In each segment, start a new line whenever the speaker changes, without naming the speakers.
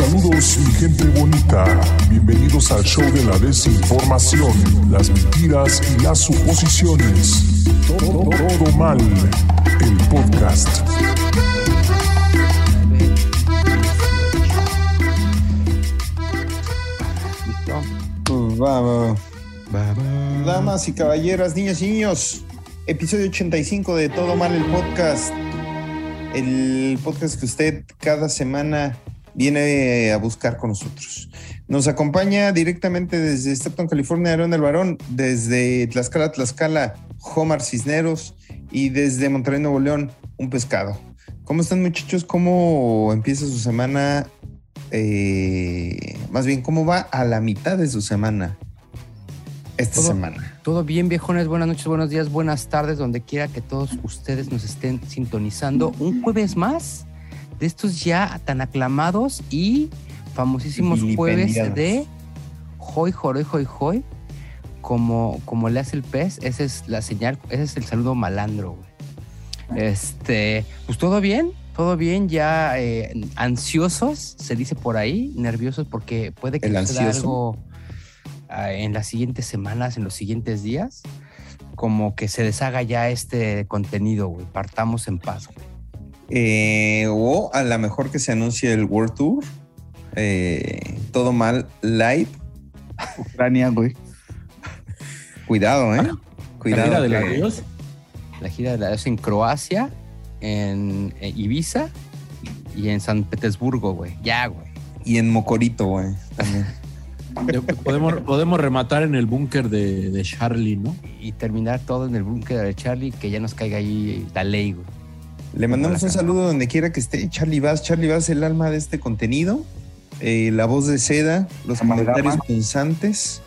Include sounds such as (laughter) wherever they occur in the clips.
Saludos mi gente bonita, bienvenidos al show de la desinformación, las mentiras y las suposiciones. Todo, todo mal, el podcast.
¿Listo?
Pues va, va, va.
Va, va.
Damas y caballeras, niñas y niños, episodio 85 de Todo Mal el Podcast. El podcast que usted cada semana viene a buscar con nosotros. Nos acompaña directamente desde Stepton, California, Aaron el Varón, desde Tlaxcala, Tlaxcala, Homar Cisneros y desde Monterrey, Nuevo León, un pescado. ¿Cómo están muchachos? ¿Cómo empieza su semana? Eh, más bien, ¿cómo va a la mitad de su semana? Esta
Todo-
semana.
Todo bien, viejones. Buenas noches, buenos días, buenas tardes, donde quiera que todos ustedes nos estén sintonizando. Un jueves más de estos ya tan aclamados y famosísimos jueves de Hoy, Joroy, Hoy, Hoy. Como, como le hace el pez, esa es la señal, ese es el saludo malandro, güey. Este, pues todo bien, todo bien, ya eh, ansiosos, se dice por ahí, nerviosos porque puede que suceda algo ah, en las siguientes semanas, en los siguientes días, como que se deshaga ya este contenido, güey. Partamos en paz, güey.
Eh, o a lo mejor que se anuncie el World Tour. Eh, todo mal live.
Ucrania, güey.
Cuidado, ¿eh?
La
Cuidado.
gira de la
que-
Dios.
La gira de la en Croacia, en, Ibiza y en San Petersburgo, güey. Ya, güey.
Y en Mocorito, güey. También. (laughs)
Podemos, podemos rematar en el búnker de, de Charlie, ¿no?
Y terminar todo en el búnker de Charlie, que ya nos caiga ahí la ley, güey.
Le mandamos un saludo donde quiera que esté. Charlie Vaz. Charlie Vaz, el alma de este contenido. Eh, la voz de seda, los
Amalgama.
comentarios punzantes,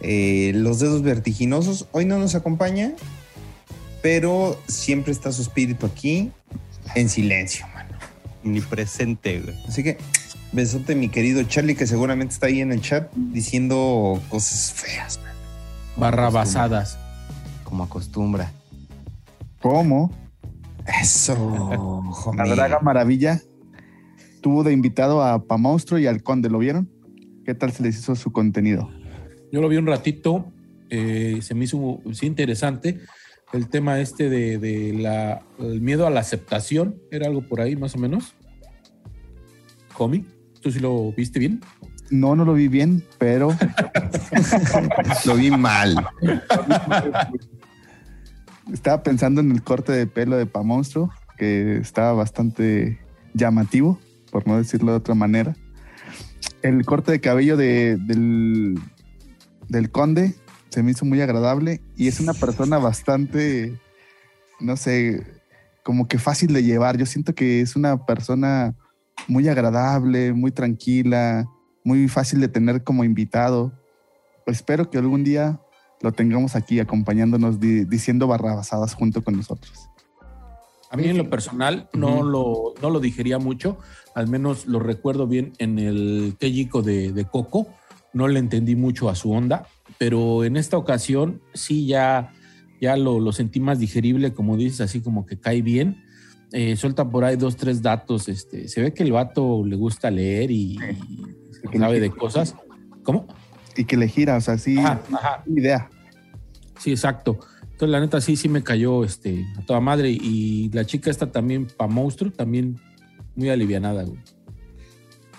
eh, los dedos vertiginosos. Hoy no nos acompaña, pero siempre está su espíritu aquí en silencio, mano.
Omnipresente, güey.
Así que besote, mi querido Charlie, que seguramente está ahí en el chat diciendo cosas feas, man.
Barrabasadas.
Como acostumbra.
¿Cómo?
Eso, (laughs)
La
homie.
Draga Maravilla tuvo de invitado a Pa Monstruo y al Conde, ¿lo vieron? ¿Qué tal se les hizo su contenido?
Yo lo vi un ratito, eh, se me hizo sí, interesante. El tema este de, de la, el miedo a la aceptación, era algo por ahí más o menos. Comi, ¿tú sí lo viste bien?
No, no lo vi bien, pero (laughs)
Lo vi mal. (laughs)
estaba pensando en el corte de pelo de Pa Monstruo, que estaba bastante llamativo, por no decirlo de otra manera. El corte de cabello de- del, del Conde se me hizo muy agradable y es una persona bastante, no sé, como que fácil de llevar. Yo siento que es una persona muy agradable, muy tranquila, muy fácil de tener como invitado. Espero que algún día lo tengamos aquí acompañándonos di- diciendo barrabasadas junto con nosotros.
A mí en lo personal no, lo, no lo digería mucho, al menos lo recuerdo bien en el de, de Coco, no le entendí mucho a su onda, pero en esta ocasión sí ya, ya lo, lo sentí más digerible, como dices, así como que cae bien. Eh, suelta por ahí dos, tres datos, este, se ve que el vato le gusta leer y, y sabe de cosas. ¿Cómo?
Y que le gira, o sea, sí,
Ajá, ajá.
idea.
Sí, exacto. Entonces, la neta, sí, sí me cayó este, a toda madre. Y la chica esta también, pa' monstruo, también muy alivianada, güey.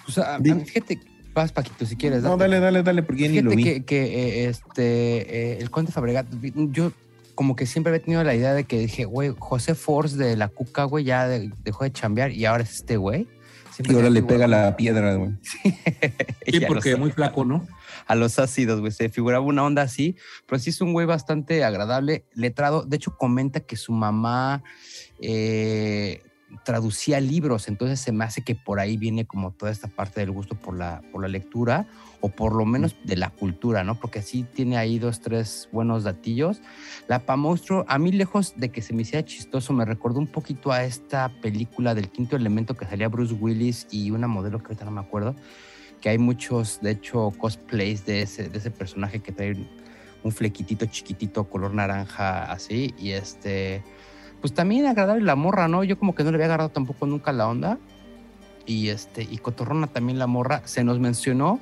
Pues, a- fíjate, vas, Paquito, si quieres.
No,
date.
dale, dale, dale, porque ya ni lo
Fíjate
vi.
que, que, eh, este, eh, el Conde Fabregat, yo como que siempre había tenido la idea de que dije, güey, José Force de la Cuca, güey, ya de- dejó de chambear y ahora es este güey. Siempre
Y ahora le
me
pega la piedra, güey. (laughs)
Sí, (laughs) porque muy flaco, ¿no?
A los ácidos, güey. Se figuraba una onda así, pero sí es un güey bastante agradable, letrado. De hecho, comenta que su mamá eh, traducía libros, entonces se me hace que por ahí viene como toda esta parte del gusto por la, por la lectura o por lo menos de la cultura, ¿no? Porque sí tiene ahí dos, tres buenos datillos. La Monstruo, a mí lejos de que se me hiciera chistoso, me recordó un poquito a esta película del quinto elemento que salía Bruce Willis y una modelo que ahorita no me acuerdo, que hay muchos, de hecho, cosplays de ese, de ese personaje que trae un flequitito chiquitito, color naranja, así, y este, pues también agradable la morra, ¿no? Yo como que no le había agarrado tampoco nunca la onda. y este y cotorrona también la morra. Se nos mencionó,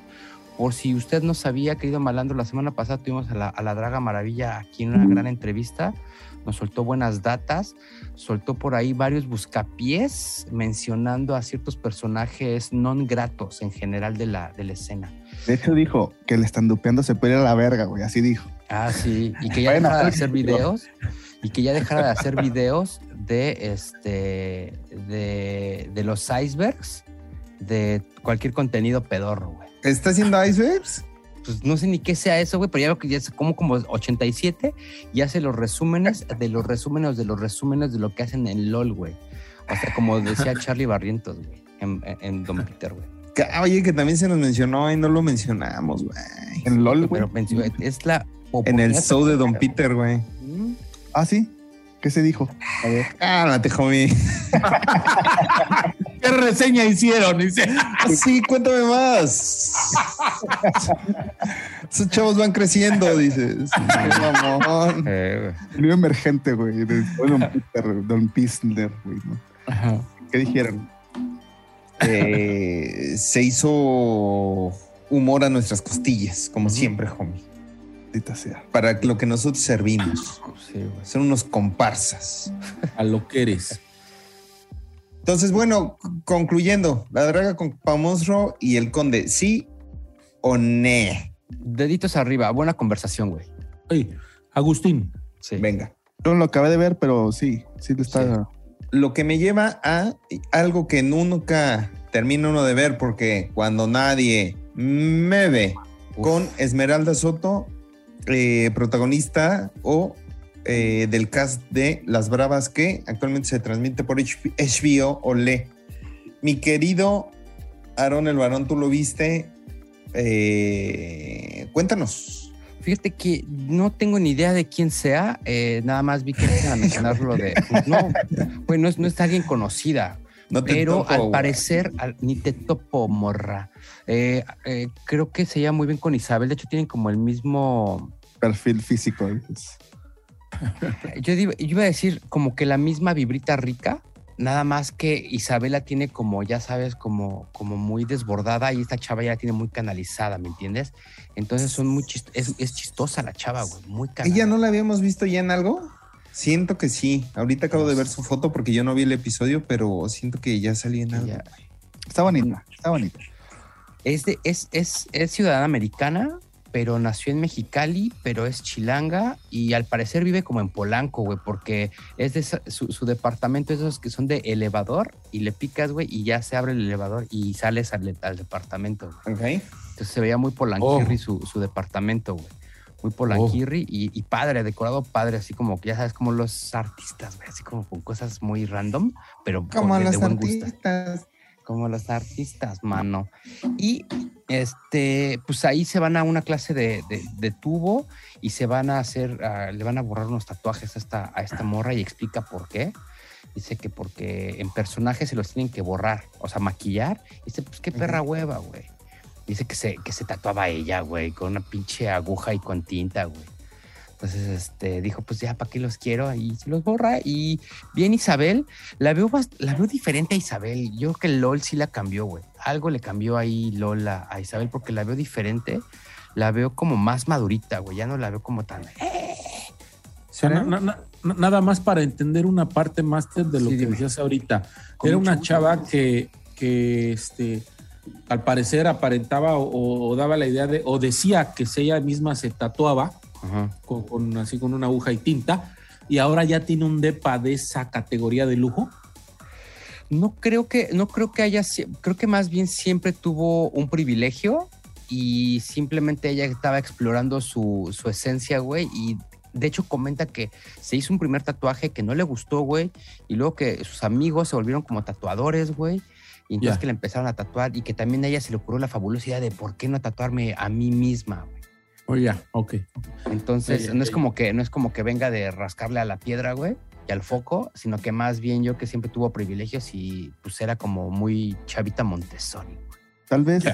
por si usted no sabía, querido Malandro, la semana pasada tuvimos a la, a la Draga Maravilla aquí en una gran entrevista. Nos soltó buenas datas, soltó por ahí varios buscapiés mencionando a ciertos personajes non gratos en general de la, de la escena.
De hecho, dijo que el estandupeando se puede ir a la verga, güey. Así dijo.
Ah, sí, y que ya dejara de hacer videos y que ya dejara de (laughs) hacer videos de este de, de los icebergs de cualquier contenido pedorro, güey.
¿Está haciendo icebergs?
Pues no sé ni qué sea eso, güey, pero ya veo que ya es como como 87 y hace los resúmenes de los resúmenes de los resúmenes de lo que hacen en LOL, güey. O sea, como decía (laughs) Charlie Barrientos, güey, en, en- Don Peter, güey.
Ah, Oye, que también se nos mencionó y no lo mencionamos, güey.
En LOL, güey.
Es la
En el show de Don Peter, güey.
Ah, sí. ¿Qué se dijo? A ver.
Cálmate, homie. (laughs)
¿Qué reseña hicieron? Dice. (laughs)
Sí, cuéntame más. Esos chavos van creciendo, dices. Mamón.
Eh,
emergente, güey. de Don Peter, Don Pisner, güey. ¿no?
Ajá.
¿Qué dijeron?
Eh, se hizo humor a nuestras costillas, como siempre, homie.
Sea.
Para lo que nosotros servimos.
Sí, güey.
Son unos comparsas.
A lo que eres.
Entonces, bueno, concluyendo, la draga con Pamonstro y el conde, ¿sí o ne?
Deditos arriba, buena conversación, güey.
Oye, Agustín,
Sí.
Venga.
Yo no lo acabé de ver, pero sí, sí le está.
Lo que me lleva a algo que nunca termina uno de ver, porque cuando nadie me ve
Uf.
con Esmeralda Soto, eh, protagonista o eh, del cast de Las Bravas, que actualmente se transmite por HBO o Le. Mi querido Aarón el Varón, tú lo viste. Eh, cuéntanos.
Fíjate que no tengo ni idea de quién sea, eh, nada más vi que a mencionarlo de. pues, no, pues no es, no es alguien conocida,
No te
pero
topo,
al parecer, al- ni te topo, morra. Eh, eh, creo que se lleva muy bien con Isabel, de hecho tienen como el mismo.
Perfil físico. (laughs)
Yo, digo- yo iba a decir como que la misma vibrita rica, nada más que Isabela tiene como, ya sabes, como, como muy desbordada y esta chava ya la tiene muy canalizada, ¿me entiendes? Entonces son muy chist- es, es chistosa la chava, güey, muy canalizada.
¿Ella no la habíamos visto ya en algo? Siento que sí. Ahorita acabo de ver su foto porque yo no vi el episodio, pero siento que ya salía en algo.
Ella-
Está bonita, está bonita.
Es, de, es, es, es ciudadana americana, pero nació en Mexicali, pero es chilanga y al parecer vive como en Polanco, güey, porque es de su, su departamento, esos que son de elevador y le picas, güey, y ya se abre el elevador y sales al, al departamento.
Ok.
Entonces se veía muy Polanquirri
Oh.
su, su departamento, güey. Muy Polanquirri y, y padre, decorado padre, así como que ya sabes, como los artistas, güey, así como con cosas muy random, pero
Como
de- de buen gusto
artistas.
Como los artistas, mano. Y este, pues ahí se van a una clase de, de- de tubo y se van a hacer, ah, le van a borrar unos tatuajes a esta, a esta morra y explica por qué. Dice que porque en personajes se los tienen que borrar, o sea, maquillar. Dice, pues qué perra hueva, güey. Dice que se, que se tatuaba ella, güey, con una pinche aguja y con tinta, güey. Entonces, este, dijo, pues ya, ¿para qué los quiero? Y se los borra. Y bien Isabel, la veo, la veo diferente a Isabel. Yo creo que LOL sí la cambió, güey. Algo le cambió ahí LOL a, a Isabel porque la veo diferente. La veo como más madurita, güey. Ya no la veo como tan...
O sea, na- na- na- nada más para entender una parte más de lo
Sí,
que
dime.
decías ahorita. Era una chava que, que este, al parecer aparentaba o, o daba la idea de, o decía que ella misma se tatuaba. Con, con- así con una aguja y tinta, y ahora ya tiene un depa de esa categoría de lujo.
No creo que, no creo que haya, creo que más bien siempre tuvo un privilegio y simplemente ella estaba explorando su, su esencia, güey, y de hecho comenta que se hizo un primer tatuaje que no le gustó, güey, y luego que sus amigos se volvieron como tatuadores, güey, y entonces que le empezaron a tatuar y que también a ella se le ocurrió la fabulosa idea de por qué no tatuarme a mí misma, güey.
Oh, ya, ok.
Entonces, no es como que no es como que venga de rascarle a la piedra, güey, y al foco, sino que más bien yo que siempre tuvo privilegios y pues era como muy chavita Montessori. güey.
Tal vez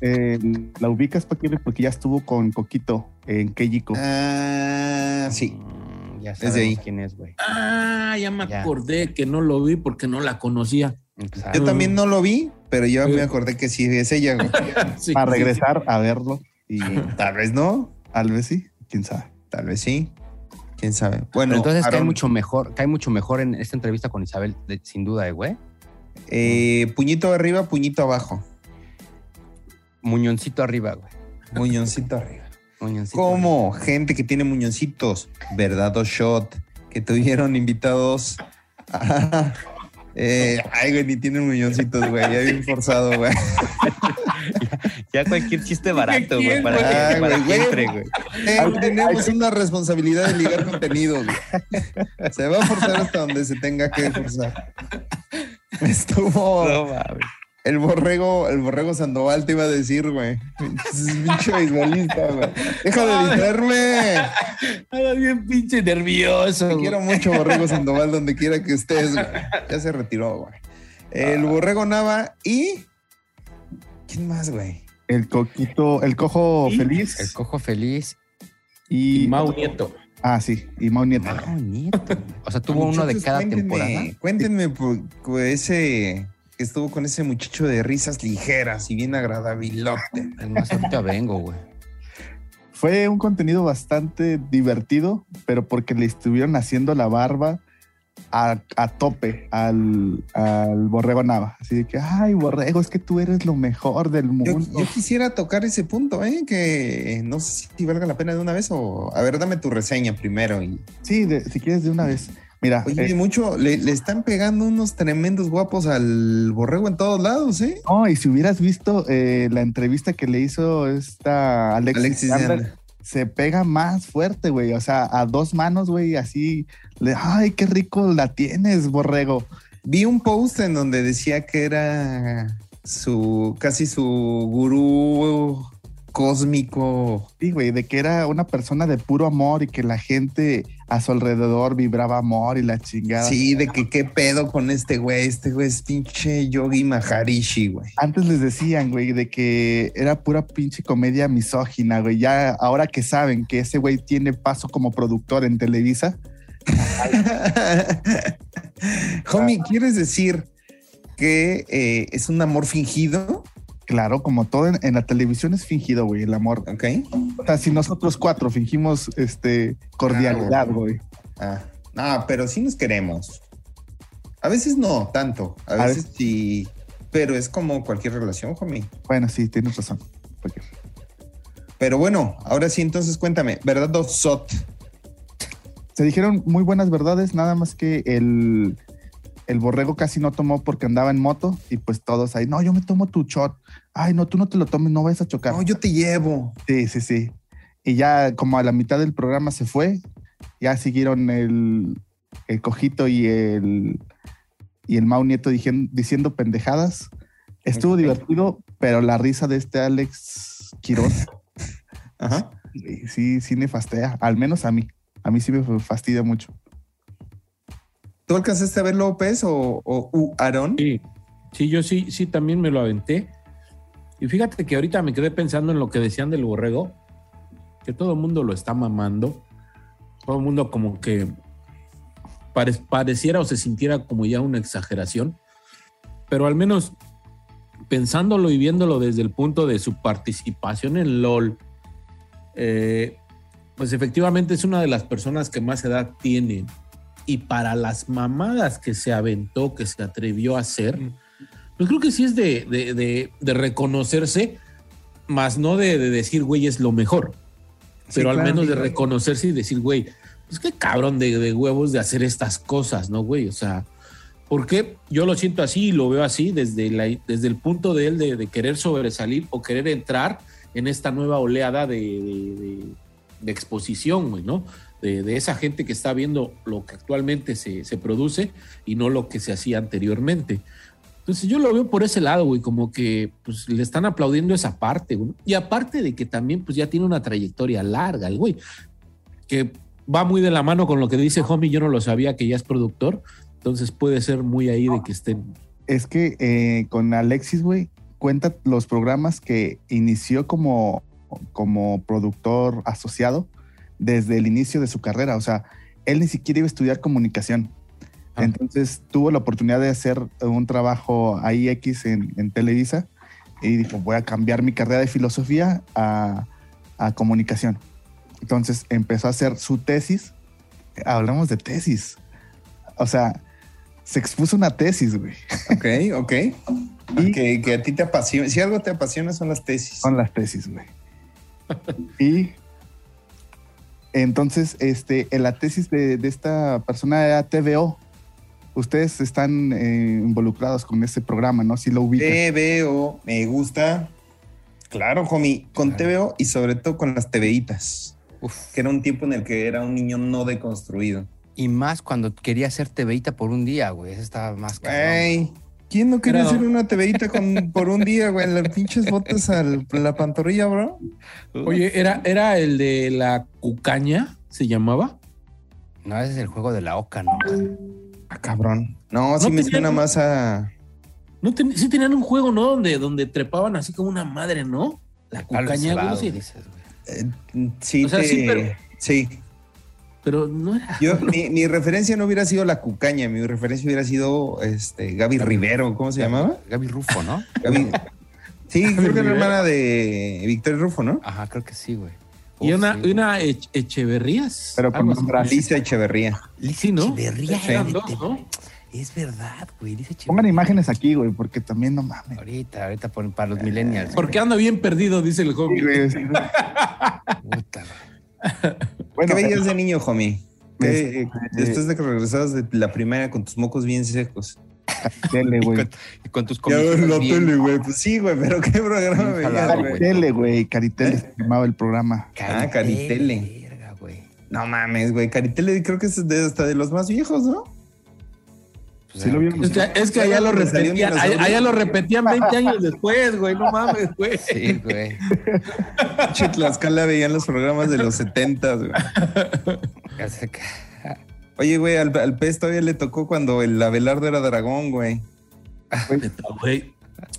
eh, la ubicas, Paquire, porque ya estuvo con Coquito en Keyiko.
Ah, sí.
Mm, ya
Desde
sabemos
ahí.
quién es, güey.
Ah, ya me
Ya.
acordé que no lo vi porque no la conocía.
Exacto.
Yo también no lo vi, pero yo me acordé que sí es ella, güey. (laughs)
Sí,
Para
sí,
regresar a verlo y
Tal vez no,
tal vez sí, quién sabe.
tal vez sí. Quién sabe.
Pero
Bueno,
entonces cae mucho mejor, cae mucho mejor en esta entrevista con Isabel, de- sin duda, eh, güey.
eh, puñito arriba, puñito abajo.
Muñoncito arriba, güey.
Muñoncito arriba.
Muñoncito
Como gente que tiene muñoncitos, verdad o shot, que tuvieron invitados. a- (laughs) eh, ay, güey, ni tienen muñoncitos, güey. Ya bien forzado, güey. (laughs)
Ya cualquier chiste barato, güey, para,
Ay,
para
güey,
que
güey.
entre, güey.
Eh, tenemos una responsabilidad de ligar contenido, güey. Se va a forzar hasta donde se tenga que forzar. Estuvo
No mames.
el borrego, el borrego Sandoval te iba a decir, güey. Es pinche beisbolista, güey. Deja de distraerme.
Anda bien pinche nervioso.
Te quiero mucho, Borrego Sandoval, donde quiera que estés, güey. Ya se retiró, güey. El Borrego Nava y. ¿Quién más, güey?
El coquito, el cojo
¿Y?
feliz
El cojo feliz.
y,
Y Mau Nieto.
ah sí, y Mau Nieto.
Mau Nieto. O sea, tuvo uno de cada
cuéntenme-
temporada.
Cuéntenme por, por ese que estuvo con ese muchacho de risas ligeras y bien agradabilote.
El más ahorita vengo, güey.
Fue un contenido bastante divertido, pero porque le estuvieron haciendo la barba a, a tope al, al Borrego Nava. Así de que, ay, Borrego, es que tú eres lo mejor del mundo.
yo quisiera tocar ese punto, ¿eh? Que no sé si valga la pena de una vez o. A ver, dame tu reseña primero. Y,
Sí, de- si quieres de una vez. Mira,
oye,
eh,
mucho, le, le están pegando unos tremendos guapos al borrego en todos lados, ¿eh?
no, y si hubieras visto eh, la entrevista que le hizo esta Alexis,
Alexis
Sandler. se pega más fuerte, güey. O sea, a dos manos, güey, así. Le- ay, qué rico la tienes, Borrego.
Vi un post en donde decía que era su casi su gurú cósmico.
Sí, güey, de que era una persona de puro amor y que la gente a su alrededor vibraba amor y la chingada.
Sí, de que qué pedo con este güey. Este güey es pinche Yogi Maharishi, güey.
Antes les decían, güey, de que era pura pinche comedia misógina, güey. Ya ahora que saben que ese güey tiene paso como productor en Televisa, (laughs)
Homie, ¿quieres decir que eh, es un amor fingido?
claro, como todo en, en la televisión es fingido, güey, el amor.
Ok.
O sea, si nosotros cuatro fingimos este cordialidad, güey.
Ah, pero sí nos queremos. A veces no tanto. A,
A
veces sí. Pero es como cualquier relación, homie.
Bueno, sí, tienes razón. Porque-
Pero bueno, ahora sí, entonces cuéntame, ¿verdad sot?
Se dijeron muy buenas verdades, nada más que el, el borrego casi no tomó porque andaba en moto y pues todos ahí, no, yo me tomo tu shot. Ay, no, tú no te lo tomes, no vayas a chocar.
No, yo te llevo.
Sí, sí, sí. Y ya como a la mitad del programa se fue, ya siguieron el, el cojito y el, y el Mau Nieto dijen- diciendo pendejadas. Estuvo divertido, pero la risa de este Alex Quiroz, (laughs)
Ajá.
sí, sí, sí me fastea, al menos a mí. A mí sí me fastidia mucho.
¿Tú alcanzaste a ver López o, o Aarón?
Sí, sí, yo sí, sí, también me lo aventé. Y fíjate que ahorita me quedé pensando en lo que decían del borrego, que todo el mundo lo está mamando. Todo el mundo como que pare- pareciera o se sintiera como ya una exageración. Pero al menos pensándolo y viéndolo desde el punto de su participación en LOL, eh, pues efectivamente es una de las personas que más edad tiene. Y para las mamadas que se aventó, que se atrevió a hacer, pues creo que sí es de, de- de- de reconocerse, más no de, de decir, güey, es lo mejor.
Sí,
Pero al menos de reconocerse y decir, güey, pues qué cabrón de, de huevos de hacer estas cosas, ¿no, güey? O sea, porque yo lo siento así y lo veo así desde, la, desde el punto de él de querer sobresalir o querer entrar en esta nueva oleada de, de- exposición, güey, ¿no? De, de esa gente que está viendo lo que actualmente se, se produce y no lo que se hacía anteriormente. Entonces yo lo veo por ese lado, güey, como que pues, le están aplaudiendo esa parte, güey. Y aparte de que también pues ya tiene una trayectoria larga el güey, que va muy de la mano con lo que dice Homie, yo no lo sabía que ya es productor, entonces puede ser muy ahí de que estén.
Es que eh, con Alexis, güey, cuenta los programas que inició como, como productor asociado desde el inicio de su carrera. O sea, él ni siquiera iba a estudiar comunicación. Entonces tuvo la oportunidad de hacer un trabajo ahí X en, en Televisa y dijo, voy a cambiar mi carrera de filosofía a, a comunicación. Entonces empezó a hacer su tesis. Hablamos de tesis. O sea, se expuso una tesis, güey.
Ok, ok. (laughs)
Y-
que a ti te apasiona. Si algo te apasiona son las tesis.
Son las tesis, güey. Y entonces, este, en la tesis de, de esta persona era TVO. Ustedes están eh, involucrados con ese programa, ¿no? Si lo ubican.
TVO, me gusta. Claro, homie, con TVO y sobre todo con las TVitas,
Uf.
que era un tiempo en el que era un niño no deconstruido.
Y más cuando quería hacer TVita por un día, güey. Eso estaba más cabrón.
¿Quién no quería hacer una TVita con, por un día, güey? Las pinches botas a la pantorrilla, bro.
Oye, ¿era, ¿era el de la cucaña? ¿Se llamaba?
No, ese es el juego de la oca, ¿no?
Ah, cabrón. No, sí
No
me
tenía-
suena más a.
No ten- sí tenían un juego, ¿no? Donde, donde trepaban así como una madre, ¿no? La cucaña,
güey.
eh, sí,
O sea,
te-
sí, pero-
sí.
Pero no era.
Yo, (laughs) mi, mi referencia no hubiera sido la cucaña, mi referencia hubiera sido este, Gaby Rivero, ¿cómo se llamaba?
Gaby Rufo, ¿no?
Gaby. Sí, creo que era la hermana de Victoria Rufo, ¿no?
Ajá, creo que sí, güey.
Y una,
sí,
y una Ech- Echeverrías.
Pero con brazos.
Alicia Echeverría.
Sí, ¿no?
Echeverría,
Sí, eran
fíjate.
dos, ¿no?
Es verdad, güey. Dice
Pongan imágenes aquí, güey, porque también no mames.
Ahorita, ahorita ponen para los millennials.
Porque ando bien perdido, dice el
Sí,
joven.
güey, sí.
Puta, güey. (laughs)
Bueno,
¿Qué veías de niño, homie? ¿Qué-
Este,
después de que regresabas de la primaria con tus mocos bien secos. (laughs)
tele,
Y
güey.
con, y con tus
Ya ves
comisiones
la
bien-
tele, güey. Pues sí, güey, pero qué programa veías.
Caritele, güey. Caritele se llamaba el programa.
Ah, Caritele.
Verga, güey.
No mames, güey. Caritele creo que es de, hasta de los más viejos, ¿no?
Sí lo vieron.
Es que, es que allá lo repetían, allá, allá lo repetían 20 años después, güey. No mames, güey.
Sí, güey.
Che, Tlaxcala veían los programas de los 70, güey. Oye, güey, al, al pez todavía le tocó cuando el Abelardo era dragón, güey.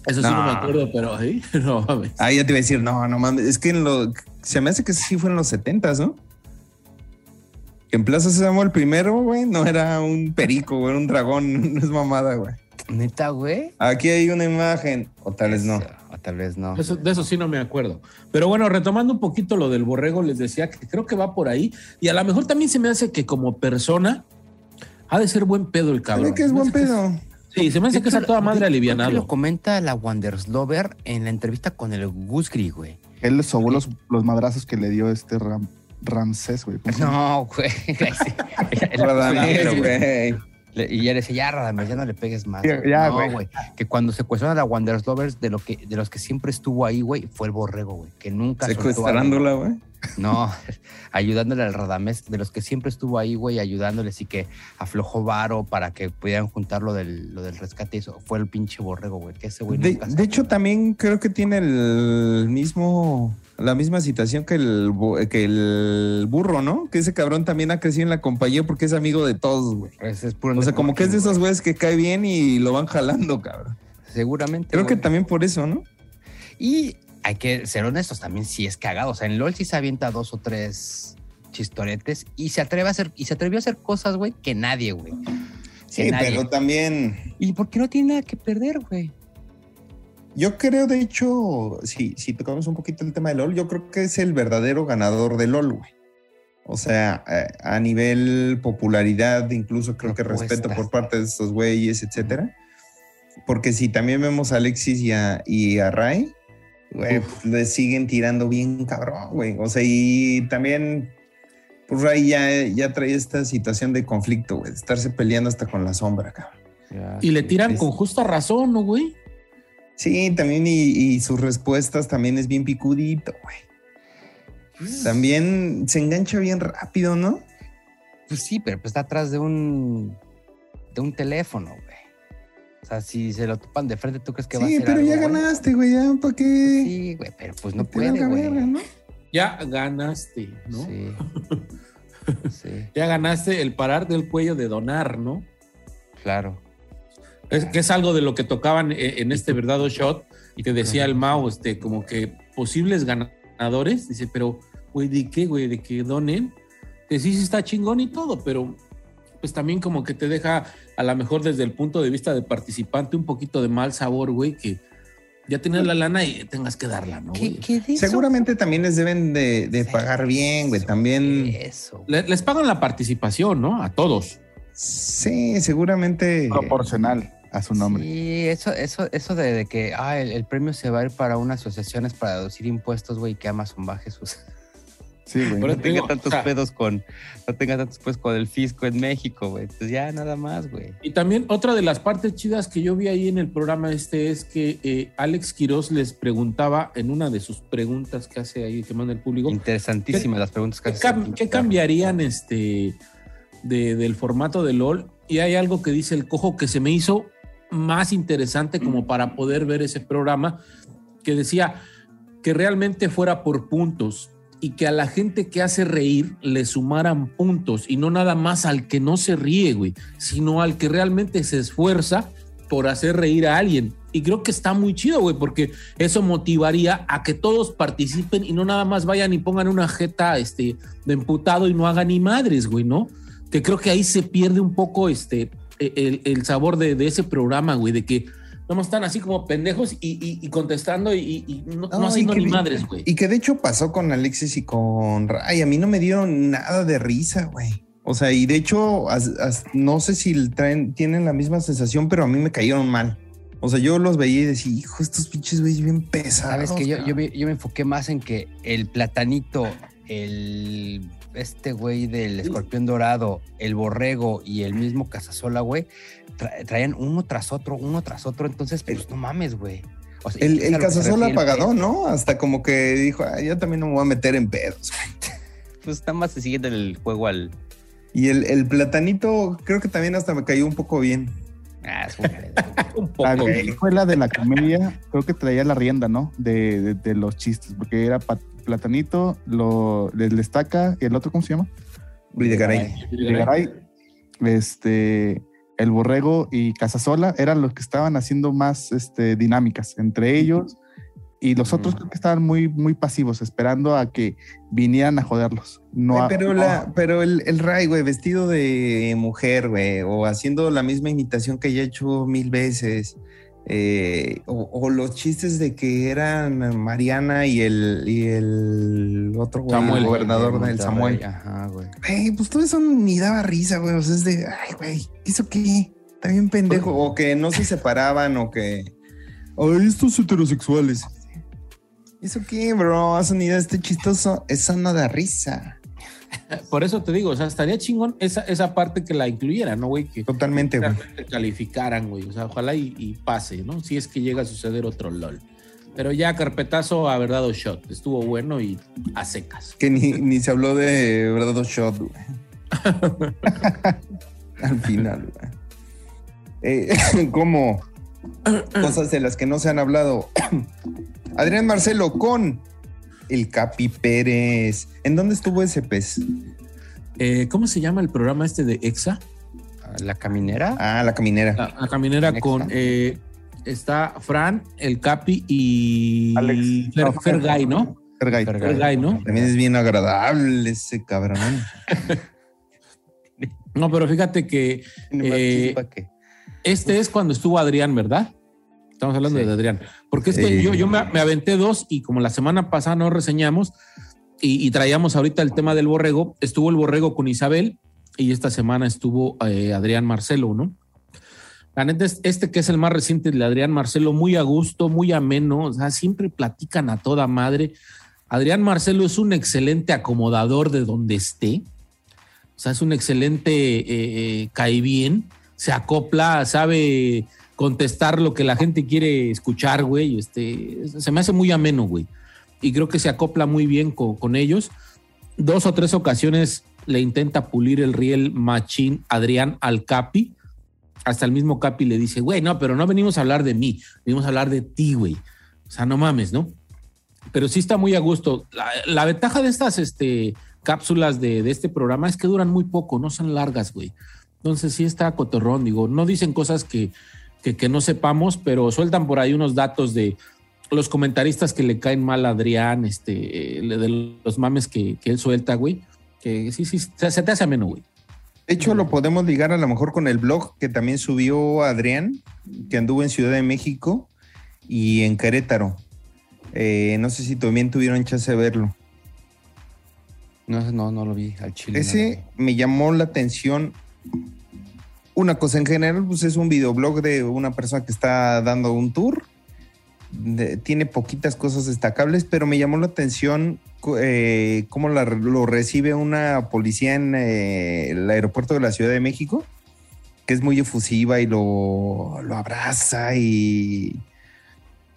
Eso sí no.
No.
me acuerdo, pero ¿eh? (laughs) no mames.
Ah, ya te iba a decir, no, no mames. Es que en lo, se me hace que sí fue en los 70, ¿no? Que en Plaza Sésamo el primero, güey, no era un perico, güey, era un dragón. (laughs) No es mamada, güey.
Neta, güey.
Aquí hay una imagen, o tal vez no.
O tal vez no.
Eso- de eso sí no me acuerdo. Pero bueno, retomando un poquito lo del borrego, les decía que creo que va por ahí. Y a lo mejor también se me hace que como persona ha de ser buen pedo el cabrón.
Sabe que es buen pedo.
Sí, se me hace que es a toda madre
Creo
alivianado.
Lo comenta la Wanderslover en la entrevista con el Gusgri, güey.
Él sobó los, los madrazos que le dio este Ram- Ramsés, güey.
No, güey. (laughs)
Radamés, güey.
Y ya le decía, ya, Radamés, ya no le pegues más.
Ya,
güey".
ya,
no,
güey.
güey. Que cuando secuestraron a la Wanderers Lovers, de, lo que, de los que siempre estuvo ahí, güey, fue el borrego, güey. Que nunca
Secuestrándola, güey.
No, (laughs) ayudándole al Radamés, de los que siempre estuvo ahí, güey, ayudándoles y que aflojó varo para que pudieran juntar lo del, lo del rescate. y Eso fue el pinche borrego, güey. Que ese güey
De,
nunca
de hecho, también creo que tiene el mismo, la misma situación que el, que el burro, ¿no? Que ese cabrón también ha crecido en la compañía porque es amigo de todos, güey.
Ese es puro
O sea, como que es de esos güeyes que cae bien y lo van jalando, cabrón.
Seguramente.
Creo que también por eso, ¿no?
Y hay que ser honestos, también sí es cagado. O sea, en LOL sí se avienta dos o tres chistoretes y se atreve a hacer, y se atrevió a hacer cosas, güey, que nadie, güey.
Sí,
nadie.
pero también
¿Y por qué no tiene nada que perder, güey?
Yo creo, de hecho, si, si tocamos un poquito el tema de LOL, yo creo que es el verdadero ganador de LOL, güey. O sea, eh, a nivel popularidad, incluso creo que respeto por parte de estos güeyes, etcétera. Porque si también vemos a Alexis y a, y a Ray, güey, pues, le siguen tirando bien cabrón, güey. O sea, y también, pues Ray ya, ya trae esta situación de conflicto, güey, de estarse peleando hasta con la sombra, cabrón.
Y le tiran
es-
con justa razón, ¿no, güey?
Sí, también, y, y sus respuestas también es bien picudito, güey. También se engancha bien rápido, ¿no?
Pues sí, pero pues está atrás de un de un teléfono, güey. O sea, si se lo topan de frente, ¿tú crees que va a
Sí,
hacer
pero
algo,
ya
güey?
ganaste, güey, ya, ¿para qué?
Sí, güey, pero pues no puede, güey.
Ya ganaste, ¿no?
Sí. (laughs) sí,
Ya ganaste el parar del cuello de donar, ¿no?
claro.
Es, que es algo de lo que tocaban eh, en este verdadero shot y te decía el Mao, este, como que posibles ganadores, dice, pero, güey, ¿de qué, güey? ¿De que donen? Que sí, sí está chingón y todo, pero pues también como que te deja a lo mejor desde el punto de vista de participante un poquito de mal sabor, güey, que ya tienes la lana y tengas que darla, ¿no?
¿Qué, qué de eso?
Seguramente también les deben de, de pagar bien, güey. También.
Eso.
Le- les pagan la participación, ¿no? A todos.
Sí, seguramente.
Proporcional a su nombre.
Sí, eso, eso, eso de, de que ah, el, el premio se va a ir para una asociación es para deducir impuestos, güey, que Amazon baje sus. (laughs)
Sí, güey.
Por
no tenga
digo,
tantos
o sea-
pedos con. No tenga tantos pedos con el fisco en México, güey. Pues ya nada más, güey.
Y también otra de las partes chidas que yo vi ahí en el programa este es que eh, Alex Quiroz les preguntaba en una de sus preguntas que hace ahí, que manda el público,
Interesantísimas las preguntas que
¿qué,
hace.
cam- qué cambiarían este de- del formato de LOL? Y hay algo que dice el cojo que se me hizo más interesante como para poder ver ese programa, que decía que realmente fuera por puntos y que a la gente que hace reír le sumaran puntos y no nada más al que no se ríe, güey, sino al que realmente se esfuerza por hacer reír a alguien. Y creo que está muy chido, güey, porque eso motivaría a que todos participen y no nada más vayan y pongan una jeta este, de emputado y no hagan ni madres, güey, ¿no? Que creo que ahí se pierde un poco este, el, el sabor de, de ese programa, güey, de que no están así como pendejos y, y- y contestando y, y no, no
No,
haciendo
que
ni
de-
madres, güey.
Y que de hecho pasó con Alexis y con Ray. A mí no me dieron nada de risa, güey. O sea, y de hecho, as- as- no sé si traen, tienen la misma sensación, pero a mí me cayeron mal. O sea, yo los veía y decía, hijo, estos pinches güeyes bien pesados.
Sabes que yo,
cabrón".
yo, me, yo me enfoqué más en que el platanito, el este güey del escorpión dorado, el borrego y el mismo cazasola, güey, tra- traían uno tras otro, uno tras otro. Entonces, pues no mames, güey. O sea,
El, el
a lo que se
cazasola
refiere el
apagadón,
pedo.
¿no? Hasta como que dijo, "Ay, yo también no me voy a meter en pedos. (laughs)
Pues está más siguiendo el juego al.
Y el, el platanito, creo que también hasta me cayó un poco bien.
Ah, es un (laughs)
Un poco,
La escuela de la comedia, creo que traía la rienda, ¿no? De, de- de los chistes, porque era pa- Platanito, lo, el Destaca, y el otro, ¿cómo se llama?
Videgaray.
Videgaray, este, el Borrego y Casasola eran los que estaban haciendo más este, dinámicas entre ellos y los otros creo que estaban muy, muy pasivos, esperando a que vinieran a joderlos. No
pero
a-
la, pero el, el Ray, güey, vestido de mujer, güey, o haciendo la misma imitación que ya he hecho mil veces. Eh, o, o los chistes de que eran Mariana y el, y el otro güey,
Samuel.
el gobernador del Samuel.
Ajá, güey.
Pues todo eso ni daba risa, güey. O sea, es de, ay, güey, ¿eso qué? Está bien pendejo. O que no se separaban, o que. Ay, estos heterosexuales. ¿Eso qué, bro? Eso ni da este chistoso. Eso no da risa. (laughs)
Por eso te digo, o sea, estaría chingón esa, esa parte que la incluyera, ¿no, güey? Que
Totalmente, güey.
calificaran, güey. O sea, ojalá y, y pase, ¿no? Si es que llega a suceder otro LOL. Pero ya carpetazo a verdad o shot. Estuvo bueno y a secas.
Que ni, ni se habló de verdad shot, güey. (laughs) Al final, güey. Eh, (laughs) ¿Cómo? Cosas de las que no se han hablado. (clears throat) Adrián Marcelo con el Capi Pérez. ¿En dónde estuvo ese pez?
Eh, ¿Cómo se llama el programa este de EXA?
La caminera.
Ah, la caminera.
La, la caminera
Exa.
con... eh, está Fran, el Capi y
Alex.
Fer,
No,
Fergay, ¿no?
Fergay.
Fergay.
Fergay, ¿no?
También es bien agradable ese cabrón. (laughs) (laughs)
No, pero fíjate que eh,
que-
Este es cuando estuvo Adrián, ¿verdad? Estamos hablando
Sí.
de Adrián. Porque es que
Sí.
yo, yo me, me aventé dos y como la semana pasada no reseñamos y, y traíamos ahorita el tema del borrego, estuvo el borrego con Isabel y esta semana estuvo eh, Adrián Marcelo, ¿no? La neta, es- este que es el más reciente de Adrián Marcelo, muy a gusto, muy ameno, o sea, siempre platican a toda madre. Adrián Marcelo es un excelente acomodador de donde esté. O sea, es un excelente eh, eh, cae bien, se acopla, sabe contestar lo que la gente quiere escuchar, güey. Este, se me hace muy ameno, güey. Y creo que se acopla muy bien con, ellos. Dos o tres ocasiones le intenta pulir el riel machín Adrián al Capi. Hasta el mismo Capi le dice, güey, no, pero no venimos a hablar de mí, venimos a hablar de ti, güey. O sea, no mames, ¿no? Pero sí está muy a gusto. La, la ventaja de estas este, cápsulas de, de este programa es que duran muy poco, no son largas, güey. Entonces sí está cotorrón, digo, no dicen cosas que, que, que no sepamos, pero sueltan por ahí unos datos de los comentaristas que le caen mal a Adrián, este, eh, de los mames que, que él suelta, güey. Que sí, sí, se, se te hace ameno, güey.
De hecho, lo podemos ligar a lo mejor con el blog que también subió Adrián, que anduvo en Ciudad de México y en Querétaro. Eh, no sé si también tuvieron chance de verlo.
No, no, no lo vi al chile.
Ese me llamó la atención. Una cosa en general, pues es un videoblog de una persona que está dando un tour. Tiene poquitas cosas destacables, pero me llamó la atención eh, cómo lo recibe una policía en eh, el aeropuerto de la Ciudad de México, que es muy efusiva y lo abraza y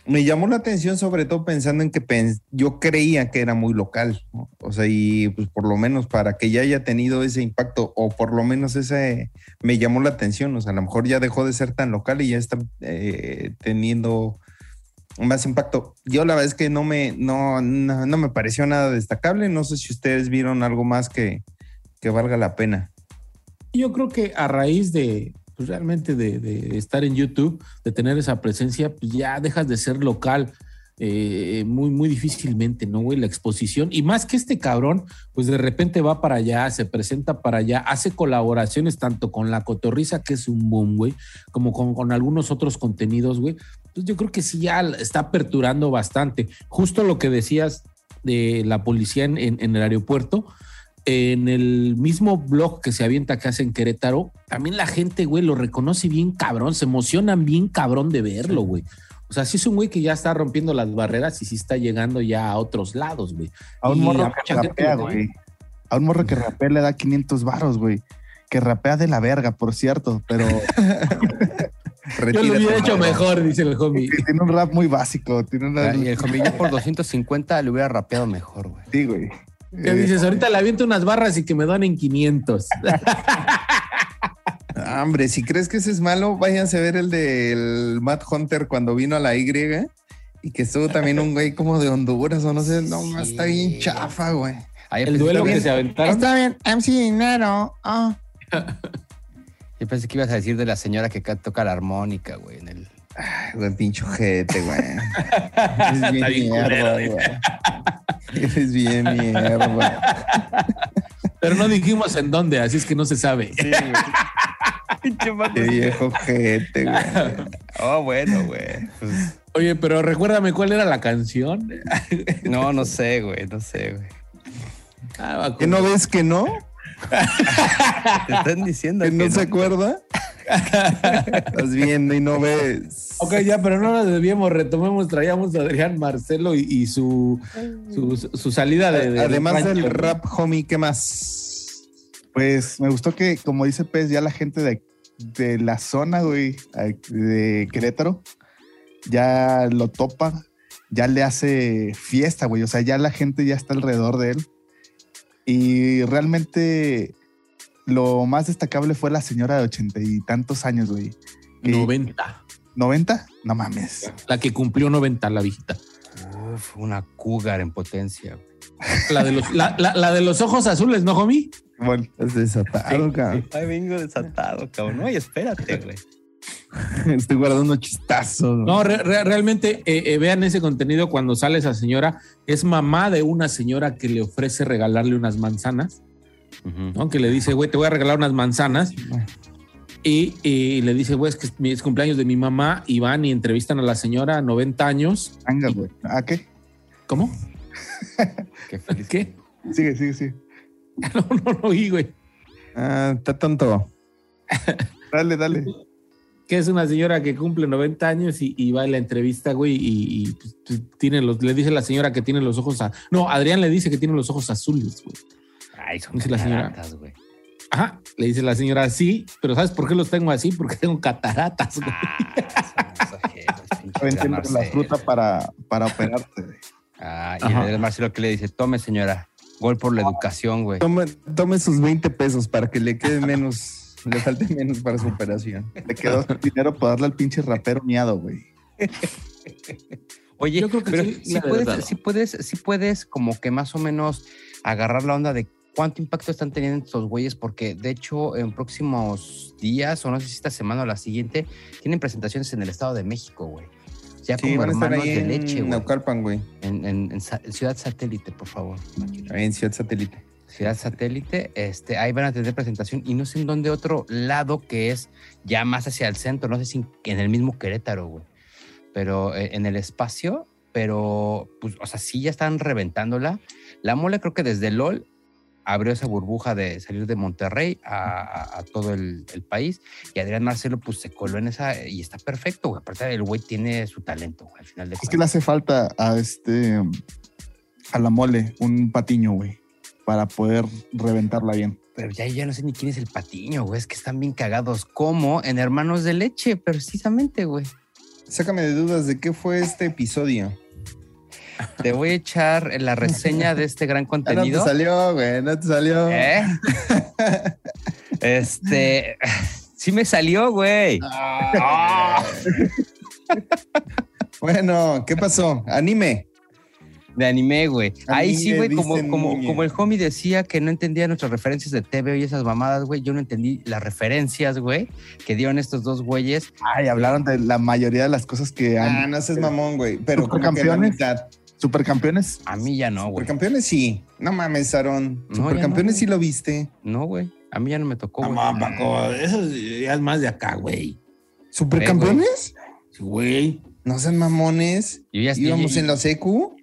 me llamó la atención sobre todo pensando en que pens- yo creía que era muy local, o sea, y pues por lo menos para que ya haya tenido ese impacto o por lo menos ese me llamó la atención, o sea, a lo mejor ya dejó de ser tan local y ya está eh, teniendo más impacto. Yo la verdad es que no me, no, no me pareció nada destacable, no sé si ustedes vieron algo más que, que valga la pena.
Yo creo que a raíz de pues, realmente de, de estar en YouTube, de tener esa presencia, pues ya dejas de ser local eh, muy, muy difícilmente, ¿no, güey? La exposición. Y más que este cabrón, pues de repente va para allá, se presenta para allá, hace colaboraciones tanto con La Cotorriza, que es un boom, güey, como con, algunos otros contenidos, güey. Pues yo creo que sí ya está aperturando bastante. Justo lo que decías de la policía en el aeropuerto, en el mismo blog que se avienta que hace en Querétaro, también la gente, güey, lo reconoce bien cabrón, se emocionan bien cabrón de verlo, güey. O sea, sí es un güey que ya está rompiendo las barreras y sí está llegando ya a otros lados, güey.
A un
Y
morro
a
que rapea, güey. A un morro que rapea le da 500 baros, güey. Que rapea de la verga, por cierto, pero (laughs)
Yo lo hubiera hecho mejor, dice el homie.
tiene un rap muy básico. Tiene una...
Y el homie, yo por 250 le hubiera rapeado mejor, güey.
Sí, güey.
¿Qué dices? Ahorita le aviento unas barras y que me donen 500. (laughs)
Ah, Hombre, si crees que ese es malo, váyanse a ver el del Matt Hunter cuando vino a la Y y que estuvo también un güey como de Honduras o no sé, no,
Sí.
está bien chafa, güey.
Ahí
El duelo
que
que se aventaron.
Está bien, MC Dinero. Ah. (laughs)
Yo pensé que ibas a decir de la señora que ca- toca la armónica, güey, en el...
Ay, güey, pinche ojete, güey. Eres
Está
bien
bien
mierda,
culero,
güey. Eres bien mierda.
Pero no dijimos en dónde, así es que no se sabe.
Qué viejo ojete, güey.
Oh, bueno, güey. Pues,
Oye, pero recuérdame cuál era la canción.
no, no sé, güey, no sé, güey.
Ah,
¿Que no ves que no? (laughs)
Te están diciendo
¿Que
que
no se acuerda? Estás viendo y no ves.
Ok, ya, pero no nos desviemos, retomemos, traíamos a Adrián Marcelo y, y su, su, su salida de, de-
Además del rap, homie, ¿qué más?
Pues me gustó que, como dice Pez, ya la gente de, de la zona, güey, de Querétaro, ya lo topa, ya le hace fiesta, güey. O sea, ya la gente ya está alrededor de él. Y realmente lo más destacable fue la señora de ochenta y tantos años, güey. Que-
90.
¿90? No mames.
La que cumplió 90, la viejita.
Uf, una cougar en potencia, güey.
La de los, la, la- la de los ojos azules, ¿no, homie?
Bueno,
Es desatado, cabrón.
Ay, vengo desatado, cabrón. Oye, espérate, güey. (laughs)
Estoy guardando chistazos.
No, re- re- realmente eh, eh, vean ese contenido cuando sale esa señora. Es mamá de una señora que le ofrece regalarle unas manzanas. ¿no? Que le dice, güey, te voy a regalar unas manzanas. Y, y le dice, güey, es que es cumpleaños de mi mamá. Y van y entrevistan a la señora, 90 años.
anga, güey. ¿A qué?
¿Cómo? (laughs)
Qué feliz.
¿Qué?
Sigue, sigue, sigue. (laughs)
No, no, no oí, güey.
Ah, está tonto. (laughs)
Dale, dale.
Que es una señora que cumple 90 años y, y va a la entrevista, güey, y, y, pues, pues, tiene los, le dice la señora que tiene los ojos a, no, Adrián le dice que tiene los ojos azules, güey.
Ay, son
Dice la señora. Ajá, le dice la señora, sí, pero ¿sabes por qué los tengo así? Porque tengo cataratas, güey.
Ah, (laughs) Adrián
la fruta para, para operarte.
Ah, y
Ajá.
el Marcelo que le dice, tome señora, gol por la educación, güey.
Tome, tome sus 20 pesos para que le quede menos, (laughs) le falte menos para su operación.
Le quedó (laughs) dinero para darle al pinche rapero miado, güey.
Oye,
Yo creo que
pero
sí,
puedes, sí puedes, sí puedes como que más o menos agarrar la onda de cuánto impacto están teniendo estos güeyes, porque de hecho en próximos días, o no sé si esta semana o la siguiente, tienen presentaciones en el Estado de México, güey. Ya
Sí,
como
van a estar
hermanos de leche,
en
güey.
Naucalpan, güey.
En Ciudad Satélite, por favor.
Ahí en Ciudad Satélite.
Ciudad Satélite, este, ahí van a tener presentación y no sé en dónde otro lado que es ya más hacia el centro, no sé si en el mismo Querétaro, güey, pero eh, en el espacio, pero pues, o sea, sí ya están reventándola. La mole creo que desde LOL abrió esa burbuja de salir de Monterrey a, a- a todo el, el país y Adrián Marcelo pues se coló en esa y está perfecto, güey. Aparte el güey tiene su talento, güey, al final de
Es que le hace falta a este a la mole un patiño, güey, para poder reventarla bien.
Pero ya, ya no sé ni quién es el patiño, güey. Es que están bien cagados. Como en Hermanos de Leche, precisamente, güey.
Sácame de dudas de qué fue este episodio.
Te voy a echar la reseña de este gran (laughs)
Ah, no te
contenido.
salió, güey, no te salió.
¿Eh? (laughs) Este. Sí me salió, güey.
Ah. (laughs) Bueno, ¿qué pasó? Anime.
De anime, güey. Ahí sí, güey, como, como,
niña.
como el homie decía que no entendía nuestras referencias de TV y esas mamadas, güey. Yo no entendí las referencias, güey, que dieron estos dos güeyes.
Ay, hablaron de la mayoría de las cosas que han.
Ah, no seas mamón, güey. Pero como que la
Supercampeones.
mitad.
Supercampeones.
A mí ya no, güey.
Supercampeones sí. No mames, Aaron.
No,
Supercampeones
no.
sí lo viste.
No, güey. A mí ya no me tocó,
No,
güey.
Paco, eso ya es más de acá, güey.
¿Supercampeones?
Sí, Güey.
No sean mamones.
Yo ya
Íbamos
yo-
en la secu.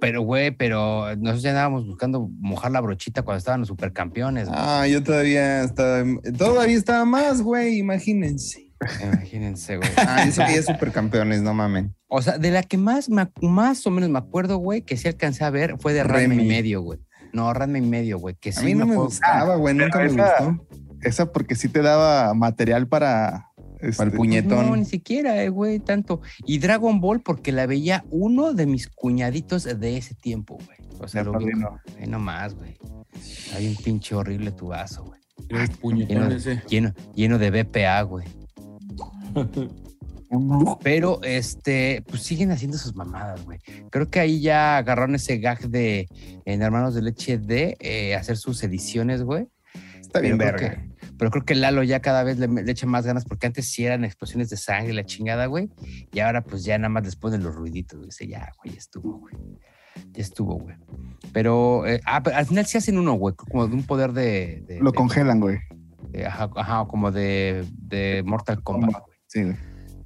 Pero, güey, pero nosotros ya andábamos buscando mojar la brochita cuando estaban los supercampeones. güey.
Ah, yo todavía estaba. Todavía estaba más, güey. Imagínense.
Imagínense, güey. (laughs)
Ah, eso que ya es supercampeones, no mamen.
O sea, de la que más, me más o menos me acuerdo, güey, que sí alcancé a ver fue de Ranma y medio, güey. No, Ranma y medio, güey. Que sí
A mí no me
acuerdo-
gustaba, güey. Nunca me gustó.
Esa porque sí te daba material para. este,
Para el puñetón.
No, ni siquiera, eh, güey, tanto. Y Dragon Ball porque la veía uno de mis cuñaditos de ese tiempo, güey. O sea,
Ya
lo vi.
¿no?
Nomás, güey. Hay un pinche horrible tu vaso, güey.
Ese.
Lleno, lleno de BPA, güey. (laughs) Pero este, pues siguen haciendo sus mamadas, güey. Creo que ahí ya agarraron ese gag de en Hermanos de Leche de eh, hacer sus ediciones, güey.
Está bien,
pero creo
verga.
que- pero creo que Lalo ya cada vez le, le echa más ganas porque antes sí eran explosiones de sangre la chingada, güey. Y ahora pues ya nada más les ponen los ruiditos, güey. Dice, ya, güey, ya estuvo, güey. Ya estuvo, güey. Pero, eh, ah, pero al final sí hacen uno, güey, como de un poder de... de-
Lo
de-
congelan, güey.
de- ajá, ajá, como de, de Mortal Kombat. güey.
Sí, güey.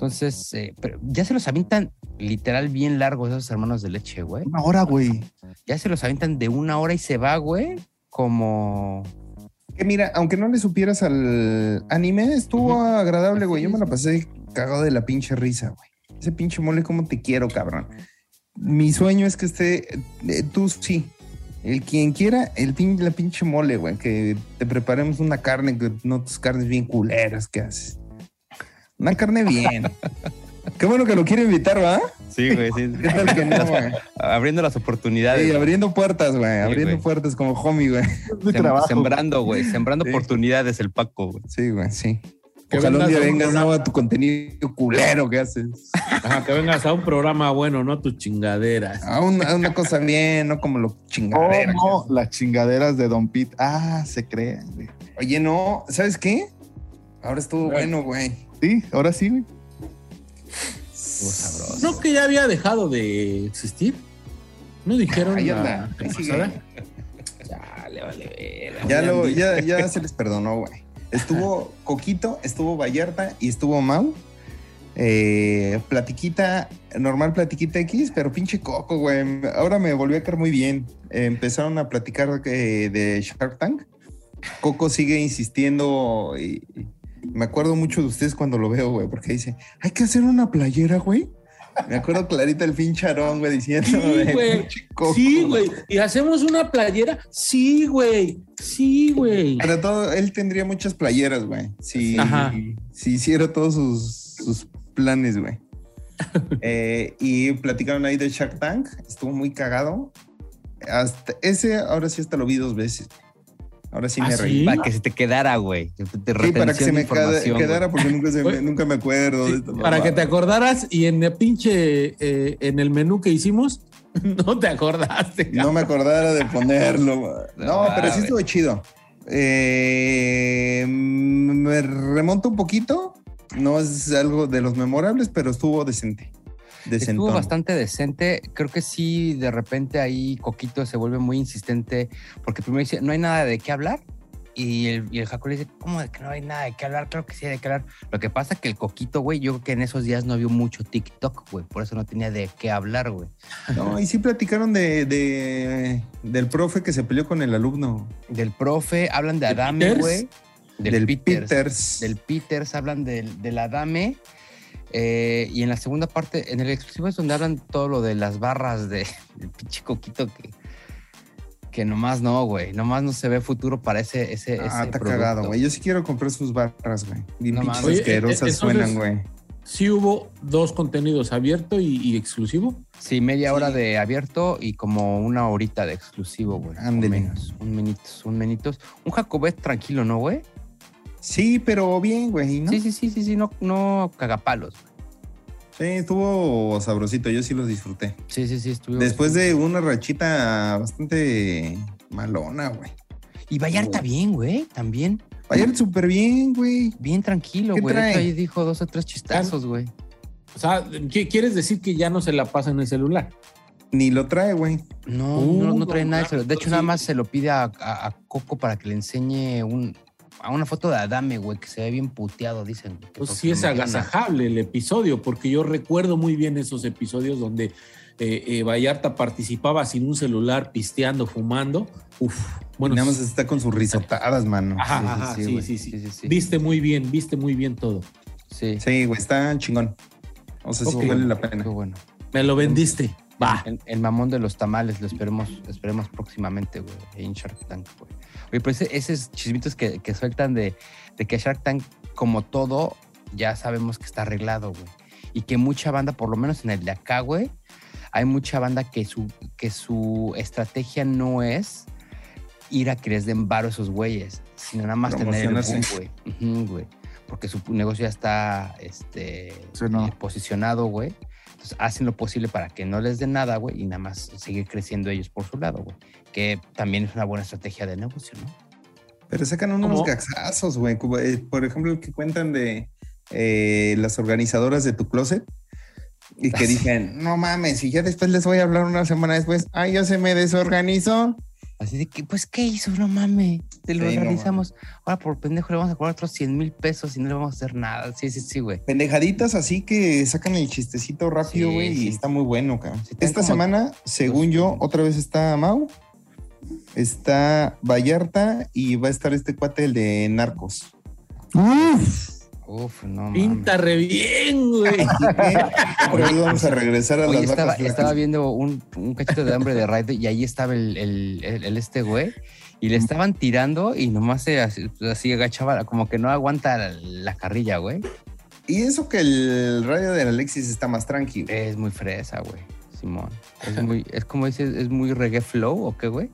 Entonces, eh, pero ya se los avientan literal bien largos esos hermanos de leche, güey.
Una hora, güey.
Ya se los avientan de una hora y se va, güey. Como...
Que mira, aunque no le supieras al anime, estuvo agradable, güey. Yo me la pasé cagado de la pinche risa, güey. Ese pinche mole, cómo te quiero, cabrón. Mi sueño es que esté, eh, tú sí. El quien quiera, el pin, la pinche mole, güey. Que te preparemos una carne, que no tus carnes bien culeras que haces. Una carne bien. Qué bueno que lo quiere invitar, ¿va?
Sí, güey, sí. (laughs)
¿Qué tal que no, güey?
Abriendo las oportunidades.
Sí, abriendo puertas, güey. abriendo
güey.
puertas como homie, güey.
Mi
Sem-
trabajo.
sembrando, güey. Sembrando
Sí.
oportunidades el Paco, güey.
Sí, güey, sí.
Que
Ojalá un día
a un
vengas. ¿no? a tu contenido culero que haces.
Ajá, que vengas a un programa bueno, no tus chingaderas.
A una, a una cosa bien, no como lo chingadera.
¿Cómo? Las chingaderas de Don Pete. Ah, se crean, güey.
Oye, no, ¿sabes qué? Ahora estuvo
Güey.
bueno, güey.
Sí, ahora sí, güey.
Estuvo sabroso.
¿No que ya había dejado de existir? ¿No dijeron
Ahí
la
anda, ahí?
Dale, vale, verga.
Ya, lo, ya, ya se les perdonó, güey. Estuvo Coquito, estuvo Vallarta y estuvo Mau. Eh, platiquita, normal platiquita X, pero pinche Coco, güey. Ahora me volvió a caer muy bien. Eh, empezaron a platicar eh, de Shark Tank. Coco sigue insistiendo y, y me acuerdo mucho de ustedes cuando lo veo, güey, porque dice, hay que hacer una playera, güey. Me acuerdo clarita el pinche Aarón, güey, diciendo
Sí, güey. Sí, güey. ¿Y hacemos una playera? Sí, güey. Sí, güey.
Para todo, él tendría muchas playeras, güey. Si,
Ajá.
si hiciera todos sus, sus planes, güey. (laughs) Eh, y platicaron ahí de Shark Tank. Estuvo muy cagado. Hasta ese, ahora sí hasta lo vi dos veces. Ahora sí
¿Ah,
me
sí?
reí.
Para que se te quedara, güey.
Sí, para que se me quedara porque nunca, se me,
Güey.
nunca me acuerdo de esto.
Para que te acordaras y en el pinche, eh, en el menú que hicimos, (laughs) no te acordaste.
No me acordara de ponerlo. (laughs) No,
Ah,
pero sí estuvo chido. Eh, me remonto un poquito. No es algo de los memorables, pero estuvo decente.
Estuvo
Decentón.
bastante decente. Creo que sí, de repente ahí Coquito se vuelve muy insistente porque primero dice, no hay nada de qué hablar. Y el, y el Jaco le dice, ¿cómo de que no hay nada de qué hablar? Claro que sí hay de qué hablar. Lo que pasa es que el Coquito, güey, yo creo que en esos días no vio mucho TikTok, güey. Por eso no tenía de qué hablar, güey.
No, y sí platicaron de, de- del profe que se peleó con el alumno.
Del profe, hablan de
¿De
Adame, güey. Del,
Del
Peters.
Peters.
Del Peters, hablan del, del Adame. Eh, y en la segunda parte, en el exclusivo es donde hablan todo lo de las barras de, (laughs) del pinche coquito que, que nomás no, güey. Nomás no se ve futuro para ese. ese,
Ah,
ese
está
producto.
cagado, güey. Yo sí quiero comprar sus barras, güey. Bien
No
pinches asquerosas
eh, entonces-
suenan, güey.
Sí hubo dos contenidos, abierto y, y exclusivo.
Sí, media hora
Sí.
de abierto y como una horita de exclusivo, güey. menos. Un minitos, un minitos. Un Jacobet tranquilo, ¿no, güey?
Sí, pero bien, güey, ¿no?
Sí, sí, sí, sí, sí, no, no cagapalos.
Sí, estuvo sabrosito. Yo sí los disfruté.
Sí, sí, sí, estuvo.
Después de una rachita bastante malona, güey.
Y Vallarta bien, güey, también.
Ayer súper bien, güey.
Bien tranquilo,
¿Qué
güey. De Ahí dijo dos o tres chistazos, güey.
O sea, ¿qué- ¿quieres decir que ya no se la pasa en el celular?
Ni lo trae, güey.
No,
Uh,
no, no trae
no,
nada.
claro,
De hecho,
sí.
nada más se lo pide a, a- a Coco para que le enseñe un, a una foto de Adame, güey, que se ve bien puteado, dicen. que
Pues sí es agasajable el episodio, porque yo recuerdo muy bien esos episodios donde eh, eh, Vallarta participaba sin un celular, pisteando, fumando. Uf, bueno,
Nada más está con sus risotadas, mano.
Ajá,
Sí,
ajá,
sí,
sí, sí, sí,
Sí, sí, sí.
Viste muy bien, viste muy bien todo.
Sí.
Sí, güey, está chingón. O sea, sí
Ok.
vale la pena.
Qué bueno.
Me lo vendiste. Va.
El, el mamón de los tamales, lo esperemos, esperemos próximamente, güey, en Shark Tank, güey. Oye, pero ese- esos chismitos que, que sueltan de, de que Shark Tank, como todo, ya sabemos que está arreglado, güey. Y que mucha banda, por lo menos en el de acá, güey, hay mucha banda que su, que su estrategia no es ir a que les den varo a esos güeyes, sino nada más tener el boom, güey. Porque su negocio ya está este,
Sí, no.
eh, posicionado, güey. Entonces hacen lo posible para que no les den nada, güey, y nada más seguir creciendo ellos por su lado, güey. Que también es una buena estrategia de negocio, ¿no?
Pero sacan unos
¿Cómo?
gaxazos, güey. Eh, Por ejemplo, el que cuentan de eh, las organizadoras de tu closet y que
Ah,
dicen, no mames, y ya después les voy a hablar una semana después, ay, ya se me desorganizó.
Así de que, pues, ¿qué hizo? No mames. Te lo
Sí, no
organizamos. Ahora por pendejo le vamos a cobrar otros 100 mil pesos y no le vamos a hacer nada. Sí, sí, sí, güey.
Pendejaditas así que sacan el chistecito rápido,
Sí,
güey,
sí.
y está muy bueno, cabrón. Esta semana, según yo, otra vez está Mau, está Vallarta y va a estar este cuate, el de Narcos.
Uf, no mames.
Pinta re bien, güey. (laughs)
Pero hoy vamos a regresar a
Oye,
las
estaba,
vacas
estaba viendo un, un cachito de hambre de Raid y ahí estaba el, el- el- el este güey y le estaban tirando y nomás se así, así agachaba, como que no aguanta la, la carrilla, güey.
Y eso que el radio del Alexis está más tranquilo.
Es muy fresa, güey, Simón. Es muy, es como dices, es muy reggae flow o qué, güey.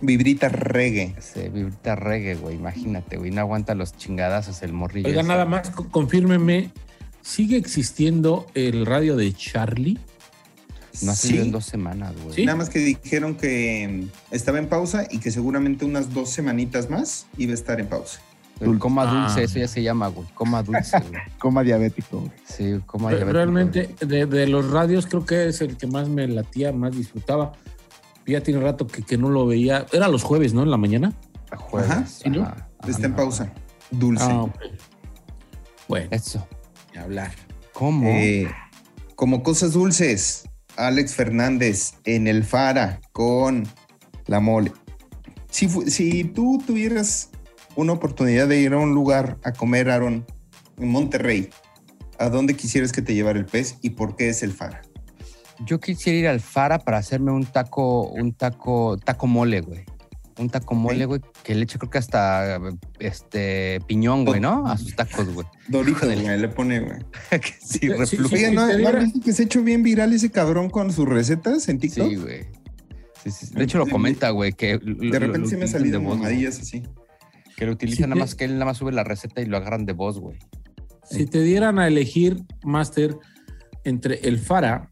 Vibrita reggae.
Ese vibrita reggae, güey, imagínate, güey, no aguanta los chingadazos el morrillo.
Oiga,
ese.
nada más, co- confírmeme. ¿Sigue existiendo el radio de Charlie?
No ha
Sí.
salido en dos semanas, güey.
Sí.
Nada más que dijeron que mm, estaba en pausa y que seguramente unas dos semanitas más iba a estar en pausa.
El coma dulce,
Ah.
eso ya se llama, güey. Coma dulce, güey. (laughs)
Coma diabético, güey.
Sí, coma diabético,
Realmente, de, de los radios, creo que es el que más me latía, más disfrutaba. Ya tiene rato que, que no lo veía. Era los jueves, ¿no? En la mañana.
Jueves,
Ajá,
sí, ¿no?
ajá,
Está en pausa. Dulce.
Ah, ok. Bueno,
Eso.
ni hablar.
¿Cómo?
Eh, como cosas dulces, Alex Fernández en el Fara con la mole. Si, si tú tuvieras una oportunidad de ir a un lugar a comer, Aaron, en Monterrey, ¿a dónde quisieras que te llevara el pez y por qué es el Fara?
Yo quisiera ir al Fara para hacerme un taco, un taco, taco mole, güey. Un taco mole, güey, que le eche creo que hasta este piñón, güey, ¿no? A sus tacos, güey.
Dorito, güey, le pone, güey. (laughs)
Que sí,
Sí,
reflujo.
sí,
Oye, ¿no,
te
¿no
diera-
has visto que se ha hecho bien viral ese cabrón con sus recetas en TikTok?
Sí, güey. Sí, sí, sí. De hecho, lo (laughs) comenta, güey, que
De
lo-
repente
lo
sí me ha salido mamadillas así.
Que lo utilizan
Sí,
nada más que él nada más sube la receta y lo agarran de voz, güey.
Si te dieran a elegir, Master, entre el Fara,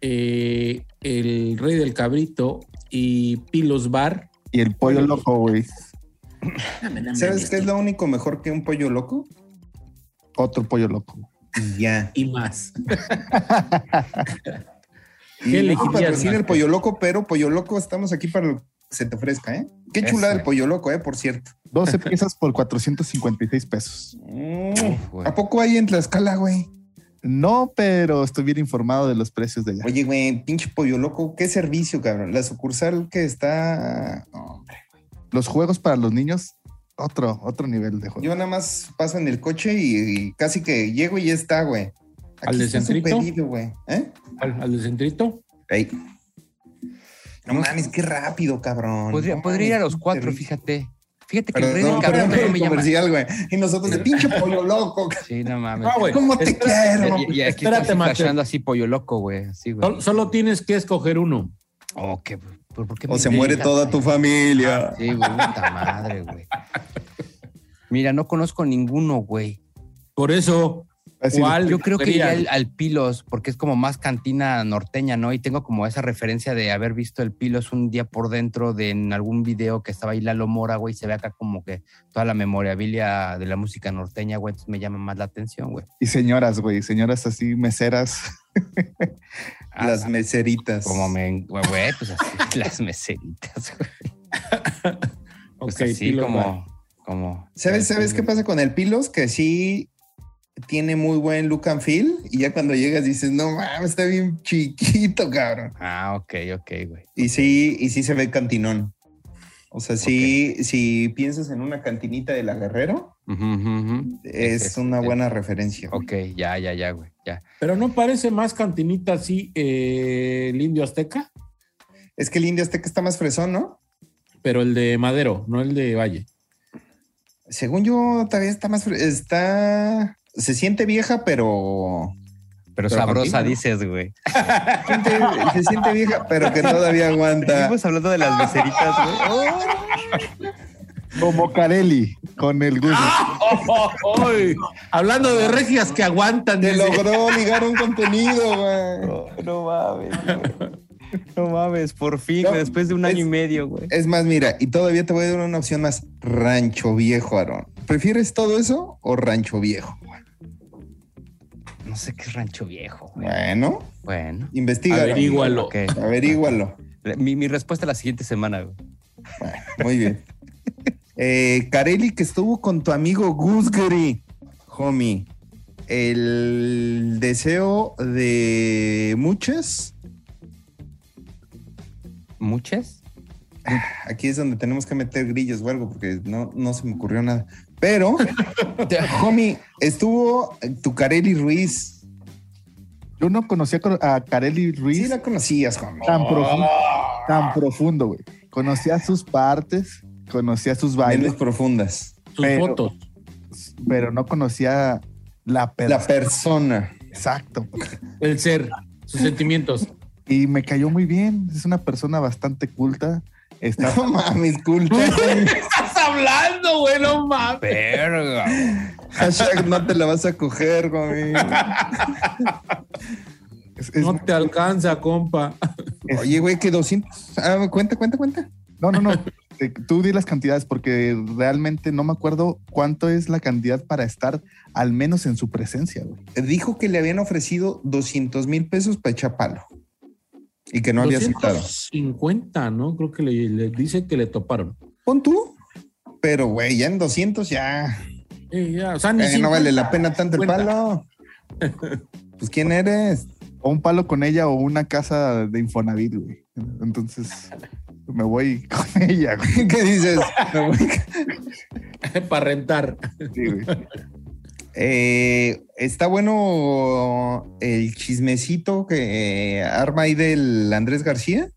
eh, el Rey del Cabrito y Pilos Bar.
Y el pollo loco, güey.
¿Sabes qué es lo único mejor que un pollo loco?
Otro pollo loco.
y ya.
Y más.
Y
¿Qué
no
elegirías,
patrocina el pollo loco, pero pollo loco, estamos aquí para lo que se te ofrezca, ¿eh? Qué chulada el pollo loco, ¿eh? Por cierto.
12 piezas por 456 pesos.
Uf, güey.
¿A poco hay en Tlaxcala, güey?
No, pero estoy bien informado de los precios de allá.
Oye, güey, pinche pollo loco, qué servicio, cabrón. La sucursal que está. no, hombre.
Los juegos para los niños, otro, otro nivel de juego.
Yo nada más paso en el coche y, y casi que llego y ya está, güey.
¿Al de centrito?
pedido, güey. ¿Eh?
¿Al, al de centrito?
Ey. No mames, qué rápido, cabrón.
Podría,
No
podría ir a los cuatro,
servicio.
fíjate. Fíjate que el
Perdón,
rey del cabrón no
el
me llama.
comercial, güey. Y nosotros de pinche pollo loco.
Sí, no mames.
No.
¿Cómo te
Espera-
quiero?
Y, y aquí
Espérate,
flashando así pollo loco, güey. Güey.
Solo, solo tienes que escoger uno.
Oh, qué, ¿por, por qué
O se muere
invitas,
toda tu familia.
Sí, güey, puta madre, güey. Mira, no conozco ninguno, güey.
Por eso,
Así de-
¿cuál
Yo creo que iría al, al Pilos, porque es como más cantina norteña, ¿no? Y tengo como esa referencia de haber visto el Pilos un día por dentro de en algún video que estaba ahí Lalo Mora, güey. Se ve acá como que toda la memorabilia de la música norteña, güey. Entonces me llama más la atención, güey.
Y señoras, güey, señoras así, meseras. (laughs)
Ah,
Las meseritas.
Como me, güey, güey, pues así, (laughs) las meseritas, güey. (laughs) Pues
Ok,
así
Pilos va.
como, como.
¿Sabes, ¿Sabes qué pasa con el Pilos? Que sí tiene muy buen look and feel. Y ya cuando llegas dices, no mames, está bien chiquito, cabrón.
Ah, ok, ok, güey.
Y sí, y sí se ve cantinón. O sea, sí, si piensas en una cantinita de la Guerrero, es una buena referencia.
Ok, ya, ya, ya, güey, ya.
Pero no parece más cantinita así eh, el indio azteca,
Es que el Indio Azteca está más fresón, ¿no?
pero el de Madero, no el de Valle.
Según yo, todavía está más Está. Se siente vieja, pero.
Pero,
Pero
sabrosa
contigo, ¿no?
dices, güey.
siente- (laughs) se siente vieja, pero que todavía aguanta.
Seguimos hablando de las beceritas, güey.
Como Carelli, con el gusto.
Hablando de regias que aguantan.
Te logró ligar un contenido, güey.
No, no mames, güey. No mames, por fin,
No,
güey, después de un año y medio, güey.
Es más, mira, y todavía te voy a dar una opción más. Rancho viejo, Aarón. ¿Prefieres todo eso o rancho viejo?
No sé qué es rancho viejo, güey.
Bueno,
Bueno.
investiga.
Averígualo.
Averígualo.
Mi, mi respuesta la siguiente semana, güey.
Bueno, muy bien. Eh, Carelli, que estuvo con tu amigo Gusgary, homie. El deseo de muchas.
¿Muchas?
Aquí es donde tenemos que meter grillos o algo, porque no, no se me ocurrió nada. Pero, homie, estuvo tu Carelli Ruiz.
Yo no conocía a Carelli
Sí
Ruiz
la conocías, homie.
tan profundo, tan profundo, güey. Conocía sus partes, conocía sus bailes,
Menos profundas.
Sus
Pero-
fotos.
pero no conocía la
La
persona. Exacto.
El ser, sus sentimientos.
Y me cayó muy bien. Es una persona bastante culta. Está
No mames, culto. (laughs)
hablando, güey? No mames.
Verga.
Hashtag no te la vas a coger,
es- es-
No te alcanza, compa.
es-
Oye, güey, que 200. Ah, cuenta, cuenta, cuenta.
no, no, no. Tú di las cantidades porque realmente no me acuerdo cuánto es la cantidad para estar al menos en su presencia, güey.
Dijo que le habían ofrecido 200 mil pesos para echar palo. Y que no había aceptado.
250, ¿no? Creo que le, le dice que le toparon.
Pon tú. Pero, güey, ya en 200 ya.
Eh, ya, o sea, ni
eh, no
50,
vale la pena tanto el
50.
palo. Pues, ¿quién eres?
O un palo con ella o una casa de Infonavit, güey. Entonces me voy con (laughs) ella, güey. (laughs)
¿Qué dices? Me voy. (laughs)
Para rentar.
Sí, güey.
Eh, está bueno el chismecito que eh, arma ahí del Andrés García.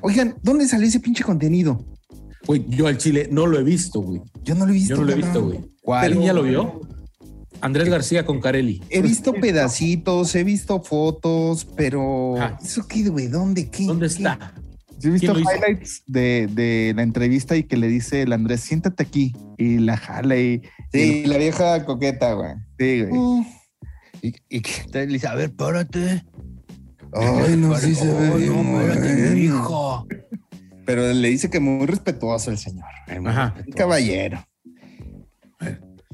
Oigan, ¿dónde salió ese pinche contenido?
Güey, yo al Chile no lo he visto, güey.
Yo no lo he visto.
Yo no lo he visto, güey.
¿Cuál?
¿Alguien ya lo vio? Andrés García con Carelli.
He visto pedacitos, he visto fotos, pero
Ah.
¿eso qué, güey? ¿Dónde? ¿Qué?
¿Dónde
¿Qué?
está?
Yo he visto highlights de, de la entrevista y que le dice el Andrés, siéntate aquí. Y la jala y.
Sí, la vieja coqueta, güey.
Sí, güey.
Mm.
Y, y que te dice, a ver, párate.
Ay, no, sí se ve
no, párate, mi hijo.
Pero le dice que muy respetuoso el señor.
Ajá.
Un caballero.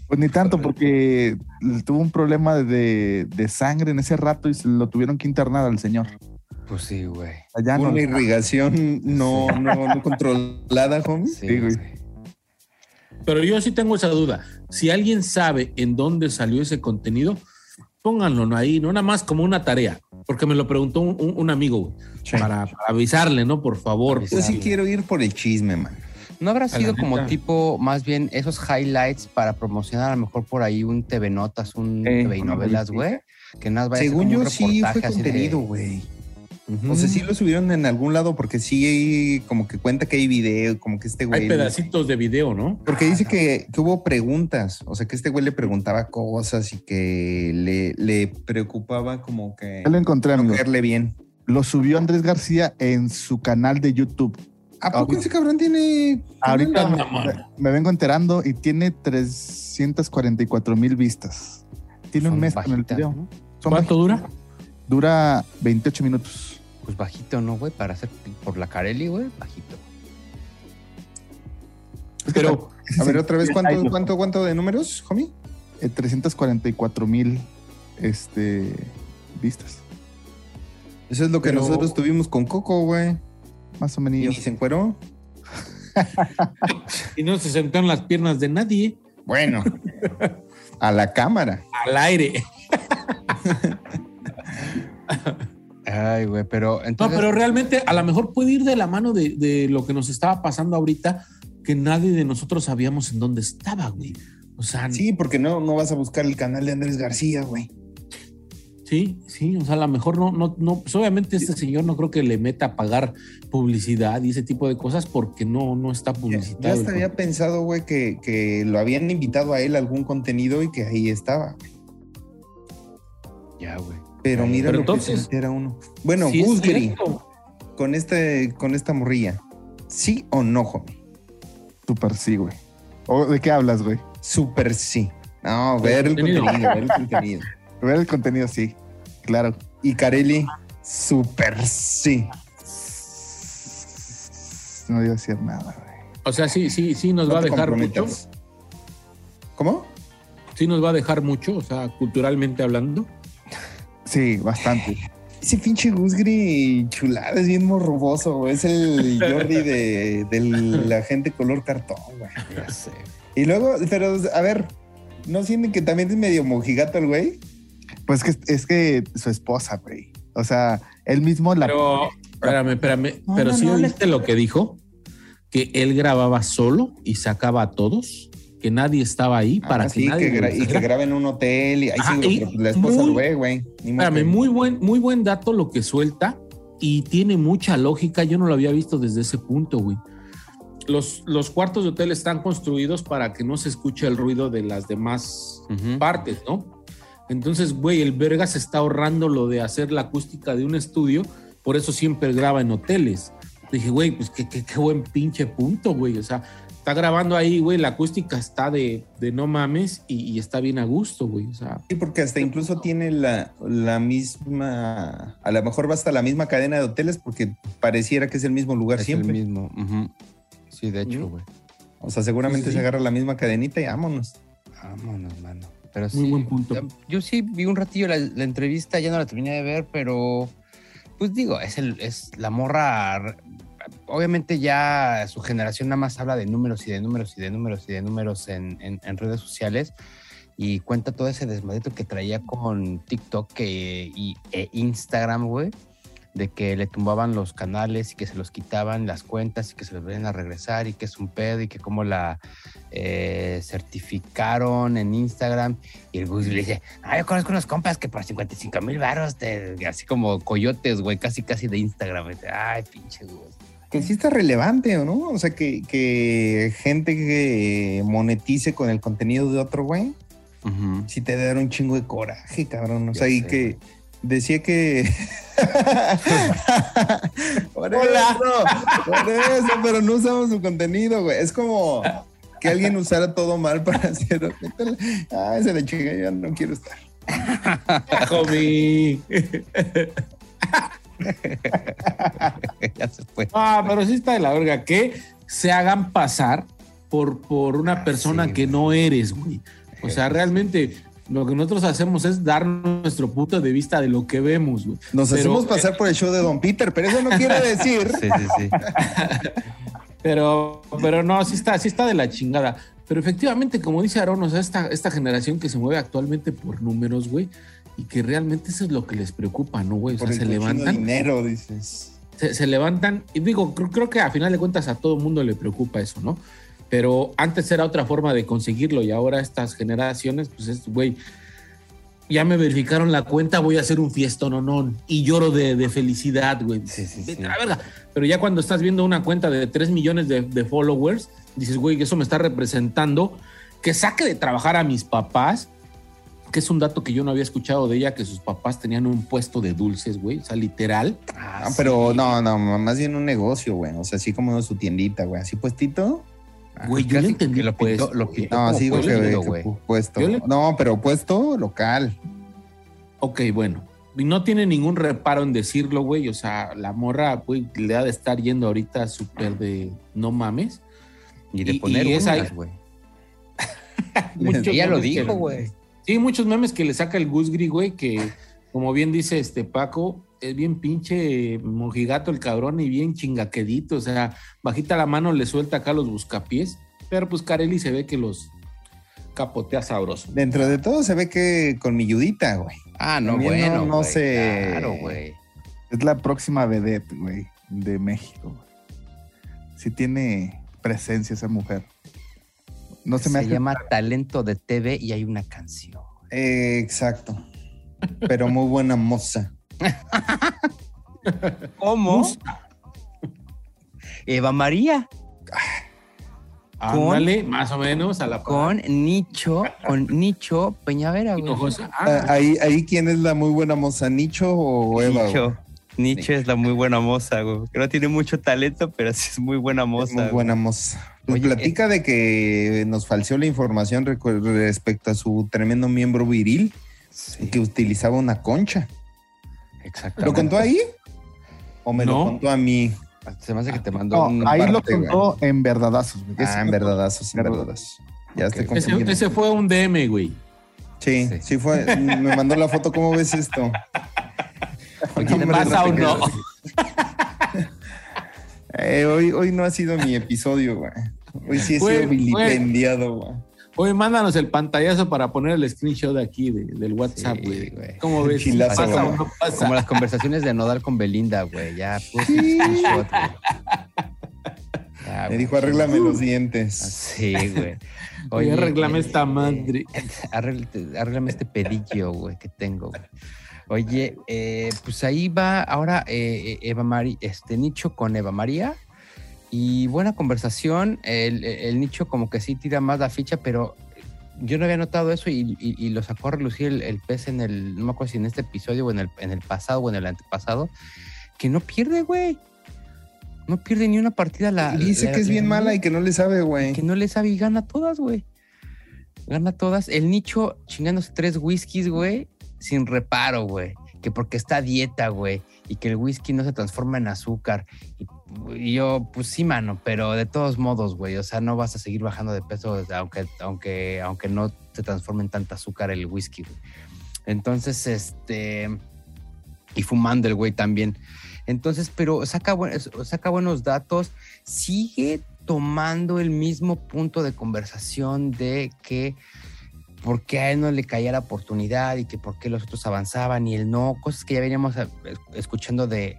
Pues ni tanto, porque tuvo un problema de, de sangre en ese rato y se lo tuvieron que internar al señor.
Pues sí, güey.
Allá no.
Una irrigación no, no, no controlada, homie.
Sí,
Sí, güey.
güey.
Pero yo sí tengo esa duda. Si alguien sabe en dónde salió ese contenido, pónganlo ¿no? ahí, no nada más como una tarea, porque me lo preguntó un, un- un amigo, güey,
Sí.
para, para avisarle, ¿no? Por favor.
Yo sí quiero ir por el chisme, man.
¿No habrá
A
sido como
neta.
tipo, más bien, esos highlights para promocionar a lo mejor por ahí un TV Notas, un
Eh,
TV novelas, güey? Que nada vaya a ser
Según
un
yo sí fue contenido, güey.
Ujú.
O sea, sí lo subieron en algún lado porque sí hay como que cuenta que hay video, como que este güey.
Hay pedacitos de video, ¿no?
Porque dice que, que hubo preguntas, o sea, que este güey le preguntaba cosas y que le, le preocupaba como que
Ya lo encontré,
no
amigo.
bien.
Lo subió Andrés García en su canal de YouTube.
¿A poco
Ahorita-
ese cabrón tiene...
Ahorita
no,
me, vengo enterando y tiene 344 mil vistas. Tiene un mes con el video.
¿no?
¿Cuánto dura?
Dura 28 minutos.
Pues bajito, ¿no, güey? Para hacer por la Carelli, güey, bajito.
Pero,
A ver, otra vez, ¿cuánto, cuánto, cuánto de números, homie?
Eh, 344 mil este, vistas.
Eso es lo que
Pero-
nosotros tuvimos con Coco, güey.
Más o
Y ni
menos.
se encueró. (laughs)
y no se sentó en las piernas de nadie,
Bueno, a la cámara.
al aire. (laughs)
Ay, güey, pero
No,
entonces...
pero realmente a lo mejor puede ir de la mano de, de lo que nos estaba pasando ahorita, que nadie de nosotros sabíamos en dónde estaba, güey. O sea,
Sí, porque no, no vas a buscar el canal de Andrés García, güey.
Sí, sí, o sea, a lo mejor no, no, no, pues obviamente este señor no creo que le meta a pagar publicidad y ese tipo de cosas porque no, no está
Ya,
publicitado.
ya hasta había pensado, güey, que, que lo habían invitado a él a algún contenido y que ahí estaba.
Ya, güey.
Pero mira
pero
lo que
entonces-
se entera uno. Bueno,
Sí, es
con, este, con esta morrilla, ¿sí o no, homie?
Super sí, güey. ¿O ¿De qué hablas, güey?
Súper sí. No, ver el
contenido.
ver el (laughs) contenido.
Ver el contenido, sí. Claro.
Y Carelli, súper sí.
No voy a decir nada, güey.
O sea, sí, sí, sí nos
No
va a dejar mucho.
¿Cómo?
Sí nos va a dejar mucho, o sea, culturalmente hablando.
Sí, bastante.
Ese pinche Gusgri chulada, es bien güey. Es el Jordi de, de la gente color cartón, güey.
Ya sé.
Y luego, pero a ver, ¿no sienten que también es medio mojigato el güey?
Pues que es que su esposa, güey. O sea, él mismo la.
Pero, espérame, espérame,
No,
pero
no,
sí
no,
oíste lo que dijo, que él grababa solo y sacaba a todos, que nadie estaba ahí para
Ah,
que
sí,
nadie
que y que
viera.
graba en un hotel y ahí
Ajá,
sí,
y
pues la esposa
muy-
lo ve, güey.
Espérame,
que-
muy buen, muy buen dato lo que suelta y tiene mucha lógica. Yo no lo había visto desde ese punto, güey. Los, los cuartos de hotel están construidos para que no se escuche el ruido de las demás partes, ¿no? Entonces, güey, el verga se está ahorrando lo de hacer la acústica de un estudio, por eso siempre graba en hoteles. Dije, güey, pues qué, qué, qué buen pinche punto, güey. O sea, está grabando ahí, güey, la acústica está de, de no mames y, y está bien a gusto, güey. O sea,
Sí, porque hasta incluso tiene la, la misma, a lo mejor va hasta la misma cadena de hoteles porque pareciera que es el mismo lugar
Es
siempre.
el mismo. Sí, de hecho, güey.
O sea, seguramente
Sí, sí.
se agarra la misma cadenita y vámonos.
Vámonos, mano. Pero
Muy
sí,
buen punto.
Yo sí vi un ratillo la, la entrevista, ya no la terminé de ver, pero pues digo, es el, es la morra. Obviamente ya su generación nada más habla de números y de números y de números y de números en, en- redes sociales y cuenta todo ese desmadrito que traía con TikTok que- y, e Instagram, güey, de que le tumbaban los canales y que se los quitaban las cuentas y que se los venían a regresar y que es un pedo y que como la eh, certificaron en Instagram y el Gus le dice, ah, yo conozco unos compas que por 55 mil baros, te-", así como coyotes, güey, casi casi de Instagram. Ay, pinche Gus.
Que sí está relevante, ¿o no? O sea, que, que gente que monetice con el contenido de otro, güey,
Ujú.
sí te dar un chingo de coraje, cabrón. O
Ya
sea, y
sé,
que decía que... (laughs) por
Hola.
eso, por eso, pero no usamos su contenido, güey. Es como que alguien usara todo mal para hacer... Ah, se le chinga, ya no quiero estar. (laughs)
homie. (laughs)
ya se fue.
Ah, pero sí está de la verga que se hagan pasar por, por una persona
sí,
que no eres, güey. O sea, realmente lo que nosotros hacemos es dar nuestro punto de vista de lo que vemos, güey.
Nos
Pero-
hacemos pasar por el show de Don Peter, pero eso no quiere (laughs) decir.
Sí, sí, sí. (laughs)
Pero, pero no, sí está, sí está de la chingada. Pero efectivamente, como dice Aaron, o sea, esta, esta generación que se mueve actualmente por números, güey, y que realmente eso es lo que les preocupa, ¿no, güey? O
Por
sea,
el
se levantan,
dinero, dices.
se, se levantan, y digo, creo, creo que a final de cuentas a todo mundo le preocupa eso, ¿no? Pero antes era otra forma de conseguirlo y ahora estas generaciones, pues es, güey, ya me verificaron la cuenta, voy a hacer un fiestón no, no, y lloro de, de felicidad, güey.
Sí, sí, sí.
la verga. Pero ya cuando estás viendo una cuenta de 3 millones de, de followers, dices, güey, eso me está representando que saque de trabajar a mis papás, que es un dato que yo no había escuchado de ella, que sus papás tenían un puesto de dulces, güey, o sea, literal.
Ah, pero no, no, más bien un negocio, güey. O sea, así como su tiendita, güey. Así puestito.
Güey, yo le entendí
que lo pintó, lo pintó
No, sí, güey,
puesto,
le-
No, pero puesto local.
Ok, bueno. Y no tiene ningún reparo en decirlo, güey. O sea, la morra, güey, le ha de estar yendo ahorita súper de no mames.
Y de
Y-
poner
y
uñas, güey. (laughs) Ella lo dijo, güey.
Sí, muchos memes que le saca el Gusgri, güey, que como bien dice este Paco, es bien pinche mojigato el cabrón y bien chingaquedito. O sea, bajita la mano le suelta acá los buscapiés. Pero pues Carelli se ve que los capotea sabroso.
Dentro de todo se ve que con mi yudita, güey.
Ah, no,
También
bueno.
no- no
güey,
sé.
Claro, güey.
Es la próxima vedette, güey, de México. güey. Sí tiene presencia esa mujer. No se
Se,
me hace
llama Talento de TV y hay una canción.
Eh, exacto. Pero muy buena moza. (laughs)
¿Cómo? Eva María
Ándale, más o menos a la par.
con Nicho, con Nicho Peñavera, güey.
Ah,
Ah,
ahí, ahí, ¿quién es la muy buena moza? ¿Nicho o Eva? güey?
Nicho. Nicho es la muy buena moza, güey. Que no tiene mucho talento, pero sí es muy buena
Es
moza.
muy
güey.
buena moza.
Oye,
platica de que nos falseó la información respecto a su tremendo miembro viril
Sí,
que utilizaba una concha.
exactamente.
¿Lo contó ahí? ¿O me
No.
lo contó a mí?
Se me hace que te mandó
No,
un...
ahí lo
güey.
contó en verdadazos, güey.
Ah, en verdadazos, en
Verdad.
verdadazos. Ya
Ok.
estoy
ese, ese fue un DM, güey.
Sí,
Sí.
sí fue. Me mandó la foto. ¿Cómo ves esto?
Oye,
Hombre,
¿Pasa
no
o no?
Eh, hoy, hoy no ha sido mi episodio, güey. Hoy sí he
Güey,
sido vilipendiado, güey.
Oye, mándanos el pantallazo para poner el screenshot de aquí de- del WhatsApp,
Sí,
güey.
güey.
¿Cómo ves?
Chilazo,
¿Pasa
güey.
o no pasa?
Como las conversaciones de Nodal con Belinda, güey. Ya, puro screenshot, güey. Ya,
Me
güey.
dijo, arréglame los dientes.
Sí, güey.
Oye, arréglame
eh,
esta madre. (laughs)
Arréglame este pedillo, güey, que tengo. güey. Oye, eh, pues ahí va ahora eh, Eva María, este Nicho con Eva María. Y buena conversación. El, el Nicho como que sí tira más la ficha, pero yo no había notado eso y, y- y lo sacó a relucir el, el pez en el, no me acuerdo si en este episodio o en el, en el pasado o en el antepasado, que no pierde, güey. No pierde ni una partida la.
Y Dice
la-
que es
la-
bien mala y que no le sabe,
que
güey.
no le sabe y gana todas, güey. Gana todas. El nicho chingándose tres whiskies, güey, sin reparo, güey. Que porque está a dieta, güey. Y que el whisky no se transforma en azúcar. Y, y yo, pues sí, mano, pero de todos modos, güey. O sea, no vas a seguir bajando de peso aunque, aunque, aunque no se transforme en tanta azúcar el whisky, güey. Entonces, este. Y fumando el güey también. Entonces, pero saca, saca buenos datos. Sigue tomando el mismo punto de conversación de que por qué a él no le caía la oportunidad y que por qué los otros avanzaban y él no, cosas que ya veníamos eh, escuchando de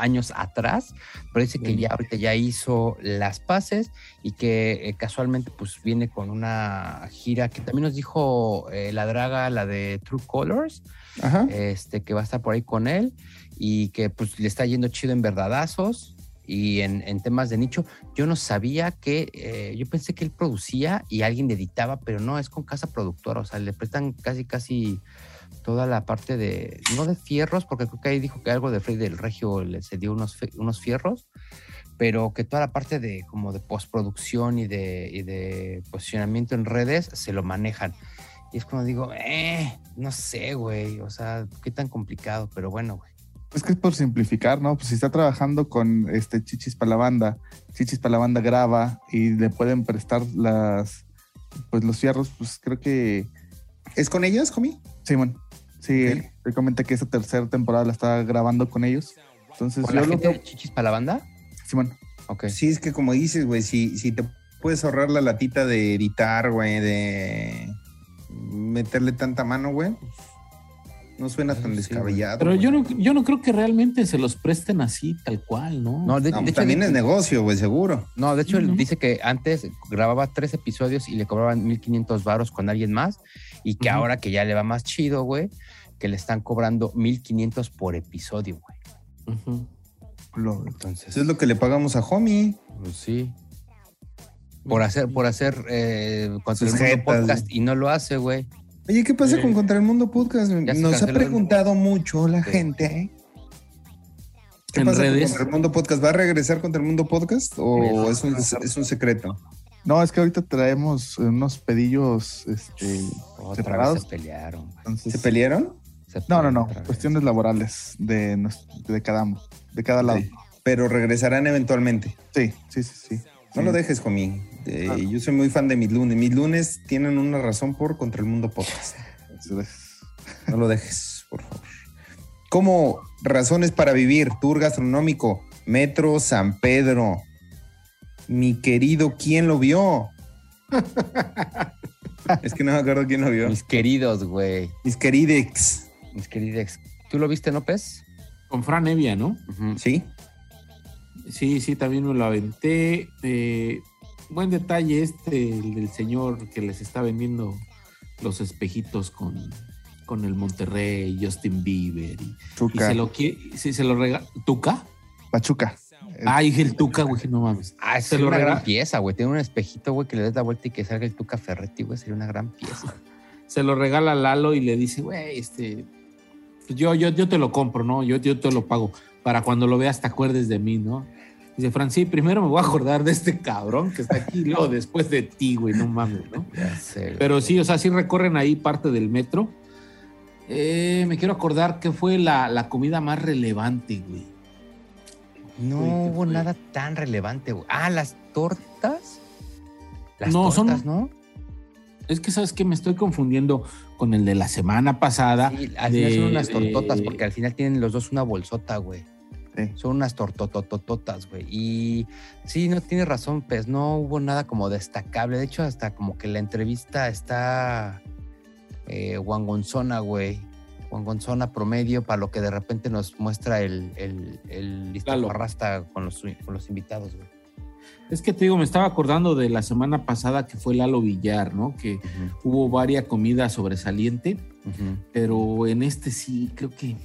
años atrás, pero dice que ya ahorita ya hizo las paces y que eh, casualmente pues viene con una gira que también nos dijo eh, la draga, la de True Colors,
Ajá.
este, que va a estar por ahí con él y que pues le está yendo chido en verdadazos y en, en temas de nicho. Yo no sabía que, eh, yo pensé que él producía y alguien le editaba, pero no, es con casa productora, o sea, le prestan casi, casi toda la parte de, no de fierros, porque creo que ahí dijo que algo de Freddy del Regio le cedió unos, unos fierros, pero que toda la parte de como de postproducción y de, y de posicionamiento en redes se lo manejan. Y es cuando digo, eh, no sé, güey, o sea, qué tan complicado, pero bueno, güey.
Es que es por simplificar, ¿no? Pues si está trabajando con este Chichis para la banda, Chichis para la banda graba y le pueden prestar las pues los fierros, pues creo que
¿Es con ellas, homie?
Simón, sí,
Ok.
él, él comenta que esta tercera temporada la está grabando con ellos. Entonces,
¿Con
yo
la
lo
gente de Chichis para la banda?
Simón,
Ok.
Sí, es que como dices, güey, si, si te puedes ahorrar la latita de editar, güey, de meterle tanta mano, güey, no suena tan
Sí,
descabellado.
Pero
güey.
yo no, yo no creo que realmente se los presten así, tal cual, ¿no?
No, de,
No,
de hecho,
también
de-
es negocio, güey, seguro.
No, de hecho, él dice que antes grababa tres episodios y le cobraban 1500 varos con alguien más y que ahora que ya le va más chido, güey, que le están cobrando 1500 por episodio, güey.
Ujú.
lo-
Entonces,
Eso es lo que le pagamos a Homie.
pues sí. Por hacer, por hacer eh, podcast y no lo hace, güey.
Oye, ¿qué pasa
Eh,
con Contra el Mundo Podcast? Nos ha preguntado mucho la
Sí.
gente. ¿eh? ¿Qué
En
pasa con. Contra el Mundo Podcast? ¿Va a regresar Contra el Mundo Podcast o es un, es un secreto?
No, es que ahorita traemos unos pedillos este,
Otra
separados.
se pelearon.
entonces-
¿Se pelearon?
Se
No, no, no. Cuestiones laborales de, de cada de cada lado.
Sí. Pero regresarán eventualmente.
Sí, sí, sí, sí.
No
Sí.
lo dejes, Homie.
Ah.
Yo soy muy fan de mis lunes. Mis lunes tienen una razón por Contra el Mundo Podcast. No lo dejes, por favor. Como razones para vivir, tour gastronómico, Metro San Pedro. Mi querido, ¿quién lo vio? (laughs) es que no me acuerdo quién lo vio.
Mis queridos, güey.
Mis queridex.
Mis queridos. ¿Tú lo viste, López?
Con Fran Evia, ¿no?
¿Sí?
Sí, sí, también me lo aventé. Eh, buen detalle este, el del señor que les está vendiendo los espejitos con, con el Monterrey, Justin Bieber. Y, se lo quiere, se lo regala. ¿Tuca?
Pachuca.
Ah, dije el Tuca, güey, no mames.
Ah,
lo
una gran
regala-
pieza, güey. Tiene un espejito, güey, que le des la vuelta y que salga el Tuca Ferretti, güey. Sería una gran pieza.
Se lo regala a Lalo y le dice, güey, este, yo, yo, yo te lo compro, ¿no? Yo, yo te lo pago para cuando lo veas te acuerdes de mí, ¿no? Dice, Fran, sí, primero me voy a acordar de este cabrón que está aquí, luego después de ti, güey, no mames, ¿no?
Ya sé. güey.
Pero sí, o sea, sí recorren ahí parte del metro. Eh, me quiero acordar que fue la, la comida más relevante, güey.
no
Güey, ¿qué
hubo nada tan relevante, güey. Ah, las tortas. Las
No, son-
tortas, ¿no?
Es que, ¿sabes qué? Me estoy confundiendo con el de la semana pasada.
Sí, al final son
de-
unas tortotas,
de-
porque al final tienen los dos una bolsota, güey.
Sí.
Son unas tortototototas, güey. Y sí, no tienes razón, pues no hubo nada como destacable. De hecho, hasta como que la entrevista está eh, guangonzona, güey. Guangonzona promedio para lo que de repente nos muestra el, el, el listaparrasta con los, con los invitados, güey.
Es que te digo, me estaba acordando de la semana pasada que fue Lalo Villar, ¿no? Que hubo varias comidas sobresaliente, pero en este sí, creo que,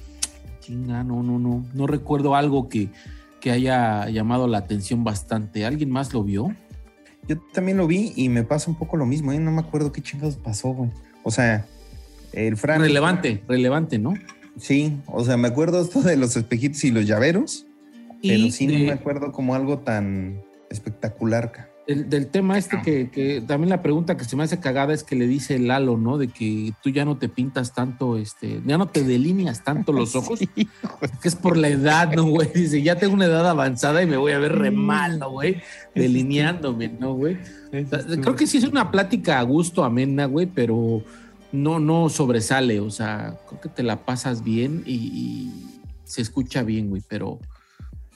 chinga, no, no, no. No recuerdo algo que, que haya llamado la atención bastante. ¿Alguien más lo vio?
Yo también lo vi y me pasa un poco lo mismo, ¿eh? No me acuerdo qué chingados pasó, güey. O sea, el Fran.
Relevante, relevante, ¿no?
Sí, o sea, me acuerdo esto de los espejitos y los llaveros, pero sí
de-
no me acuerdo como algo tan espectacular.
Del, del tema este que, que también la pregunta que se me hace cagada es que le dice Lalo, ¿no? De que tú ya no te pintas tanto, este, ya no te delineas tanto los (laughs) ojos, que es por la edad, ¿no, güey? Dice, ya tengo una edad avanzada y me voy a ver re mal, ¿no, güey? Delineándome, ¿no, güey? O sea, Creo que sí es una plática a gusto, amena, güey, pero no, no sobresale, o sea, creo que te la pasas bien y, y se escucha bien, güey, pero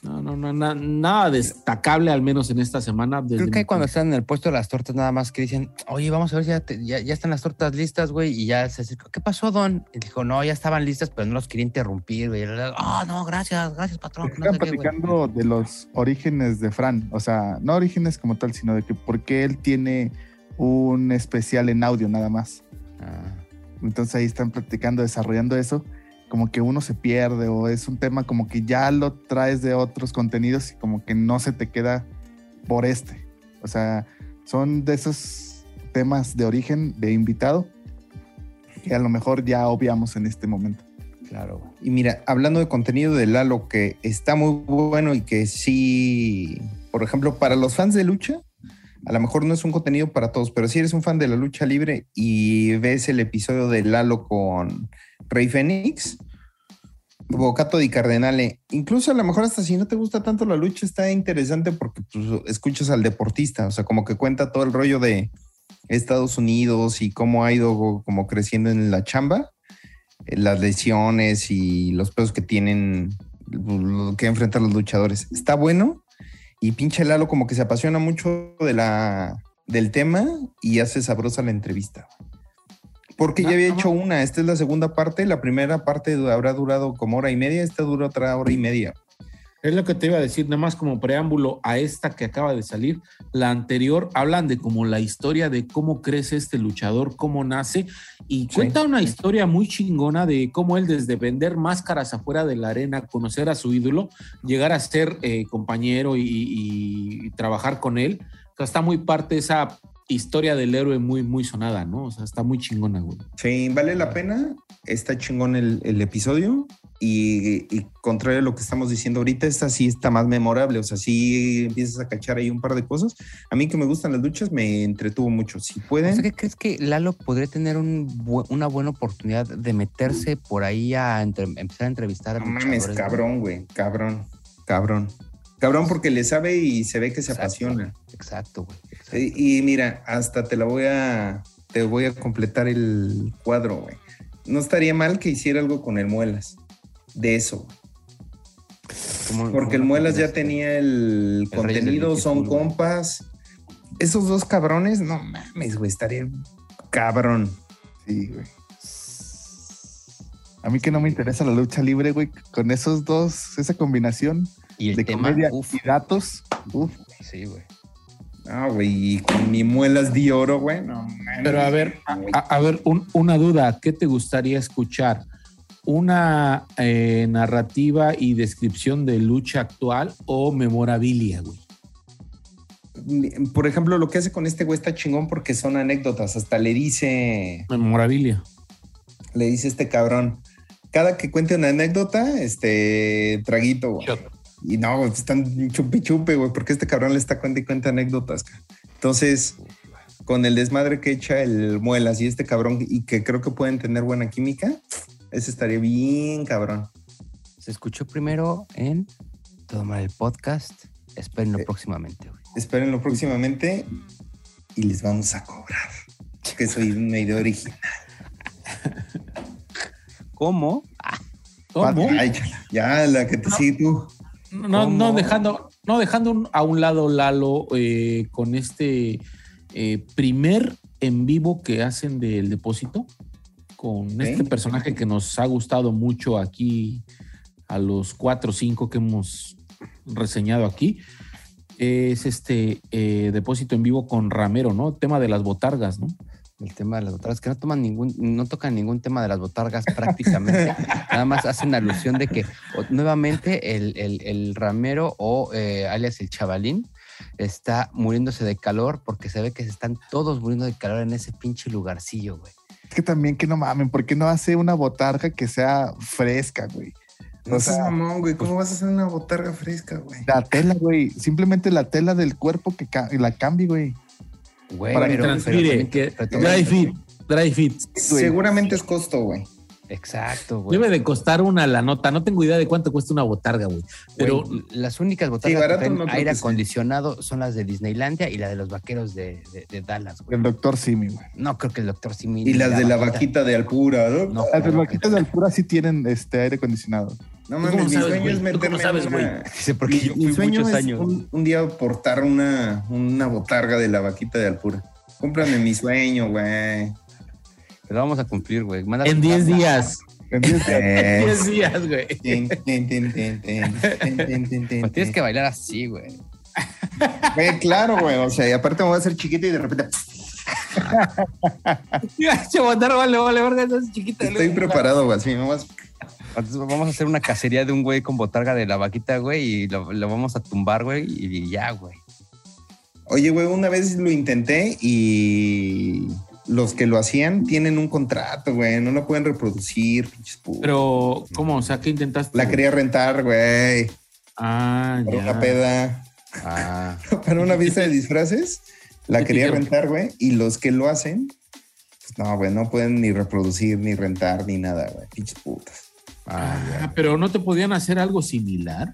no, no, no, na- nada destacable al menos en esta semana. desde
Creo que
mi
cuando están en el puesto de las tortas, nada más que dicen, oye, vamos a ver si ya, te- ya, ya están las tortas listas, güey. Y ya se acercó, ¿qué pasó, Don? Y dijo, no, ya estaban listas, pero no los quería interrumpir, güey. Ah, no, gracias, gracias, patrón. no
Están
qué, güey".
platicando de los orígenes de Fran, o sea, no orígenes como tal, sino de que por qué él tiene un especial en audio nada más.
Ah,
Entonces ahí están platicando, desarrollando eso, como que uno se pierde o es un tema como que ya lo traes de otros contenidos y como que no se te queda por este. O sea, son de esos temas de origen de invitado que a lo mejor ya obviamos en este momento.
claro.
Y mira, hablando de contenido de Lalo, que está muy bueno y que sí, por ejemplo, para los fans de lucha, a lo mejor no es un contenido para todos, pero si eres un fan de la lucha libre y ves el episodio de Lalo con Rey Fénix, Bocato di Cardenale, incluso a lo mejor hasta si no te gusta tanto la lucha, está interesante porque pues, escuchas al deportista, o sea, como que cuenta todo el rollo de Estados Unidos y cómo ha ido como creciendo en la chamba, eh, las lesiones y los pesos que tienen lo que enfrentan los luchadores. Está bueno y pinche Lalo como que se apasiona mucho de la, del tema y hace sabrosa la entrevista. Porque ya había hecho una, esta es la segunda parte, la primera parte habrá durado como hora y media, esta dura otra hora y media.
Es lo que te iba a decir, nada más como preámbulo a esta que acaba de salir. La anterior hablan de como la historia de cómo crece este luchador, cómo nace y cuenta una historia muy chingona de cómo él desde vender máscaras afuera de la arena, conocer a su ídolo, llegar a ser eh, compañero y, y, trabajar con él. O sea, está muy parte de esa historia del héroe muy, muy sonada, ¿no? O sea, está muy chingona, güey.
Sí, vale la pena. Está chingón el, el episodio. Y, y, contrario a lo que estamos diciendo ahorita, esta sí está más memorable. O sea, sí empiezas a cachar ahí un par de cosas. A mí que me gustan las luchas, me entretuvo mucho. Si pueden.
O sea, ¿qué crees que Lalo podría tener un bu una buena oportunidad de meterse por ahí a empezar a entrevistar a
No mames, cabrón, güey. Cabrón, cabrón. Cabrón, porque le sabe y se ve que se
Exacto,
apasiona.
Exacto, güey.
Y, y mira, hasta te la voy a. Te voy a completar el cuadro, güey. No estaría mal que hiciera algo con el Muelas. De eso.
¿Cómo-
Porque el Muelas ya tenía el, contenido, son compas. Esos dos cabrones, no mames, güey, estaría cabrón.
Sí, güey. A mí que no me interesa la lucha libre, güey. Con esos dos, esa combinación
Y el
de
tema,
comedia
uf,
y datos, uf,
sí, güey.
Ah, güey, y con mi muelas de oro, güey, no mames.
Pero a ver, a, a- a ver, un- una duda, ¿qué te gustaría escuchar? ¿Una eh, narrativa y descripción de lucha actual o memorabilia, güey?
Por ejemplo, lo que hace con este güey está chingón porque son anécdotas. Hasta le dice,
Memorabilia.
le dice este cabrón. Cada que cuente una anécdota, este traguito, güey. Y no, están chupe y chupe, güey, porque este cabrón le está cuenta y cuenta anécdotas. Entonces, con el desmadre que echa el Muelas y este cabrón, y que creo que pueden tener buena química, ese estaría bien cabrón.
Se escuchó primero en Todo Mal el Podcast. Espérenlo
Eh.
próximamente, güey.
Espérenlo próximamente y les vamos a cobrar. Que soy una idea original. (laughs)
¿Cómo?
¿Cómo?
Ay, ya, ya, la que te sigue tú.
No, no dejando, no dejando un- a un lado Lalo eh, con este eh, primer en vivo que hacen del depósito, con este personaje que nos ha gustado mucho aquí a los cuatro o cinco que hemos reseñado aquí. Es este eh, depósito en vivo con Ramero, ¿no? Tema de las botargas, ¿no?
El tema de las botargas, que no toman ningún, no tocan ningún tema de las botargas prácticamente. (laughs) Nada más hacen alusión de que nuevamente el, el- el ramero o eh, alias el chavalín está muriéndose de calor porque se ve que se están todos muriendo de calor en ese pinche lugarcillo, güey.
Es que también que no mamen, ¿por qué no hace una botarga que sea fresca, güey?
No
O
seas
sea,
mamón, güey. ¿Cómo vas a hacer una botarga fresca, güey?
la tela, güey. Simplemente la tela del cuerpo que ca- la cambie, güey.
Güey,
Para que
pero-
Transpire, que
pero también-
dry fit, dry fit.
Seguramente es costo, güey.
Exacto, güey.
Debe de costar una la nota. No tengo idea de cuánto cuesta una botarga, güey. Pero
Güey, las únicas botargas
barato
que
no creo
aire
sea.
acondicionado son las de Disneylandia y la de los vaqueros de, de- de Dallas, güey.
El doctor Simi, güey.
No creo que el doctor Simi.
Y las de la vaquita de Alpura, ¿no?
No,
Las de vaquitas de Alpura sí tienen este aire acondicionado.
No
¿Tú
mames, mi
sabes,
sueño
güey?
es
¿Tú cómo
meterme
sabes, güey?
una... (laughs)
Dice, porque
Mi,
yo
mi
fui
sueño
muchos
es
años.
un, un día portar una, una botarga de la vaquita de Alpura. Cómprame mi sueño, güey
lo vamos a cumplir, güey.
En 10 días.
En 10 (laughs)
eh.
días, güey.
Tienes que bailar así, güey.
Güey, claro, güey. O sea, y aparte me voy a hacer chiquito y de repente. (laughs)
Chabotar, vale, vale, verga, estás.
Estoy preparado, güey. Así.
Vamos a hacer una cacería de un güey con botarga de la vaquita, güey, y lo vamos a tumbar, güey, y ya, güey.
Oye, güey, una vez lo intenté y los que lo hacían tienen un contrato, güey. No lo pueden reproducir.
Pero, ¿cómo? O sea, ¿qué intentaste?
La quería rentar, güey.
Ah,
Para
ya.
una peda.
Ah, (laughs)
para una vista de disfraces. La
¿Qué te
quería rentar, güey. Y los que lo hacen, pues no, güey, no pueden ni reproducir, ni rentar, ni nada, güey. Pinches putas.
ah.
Ah, pero no te podían hacer algo similar.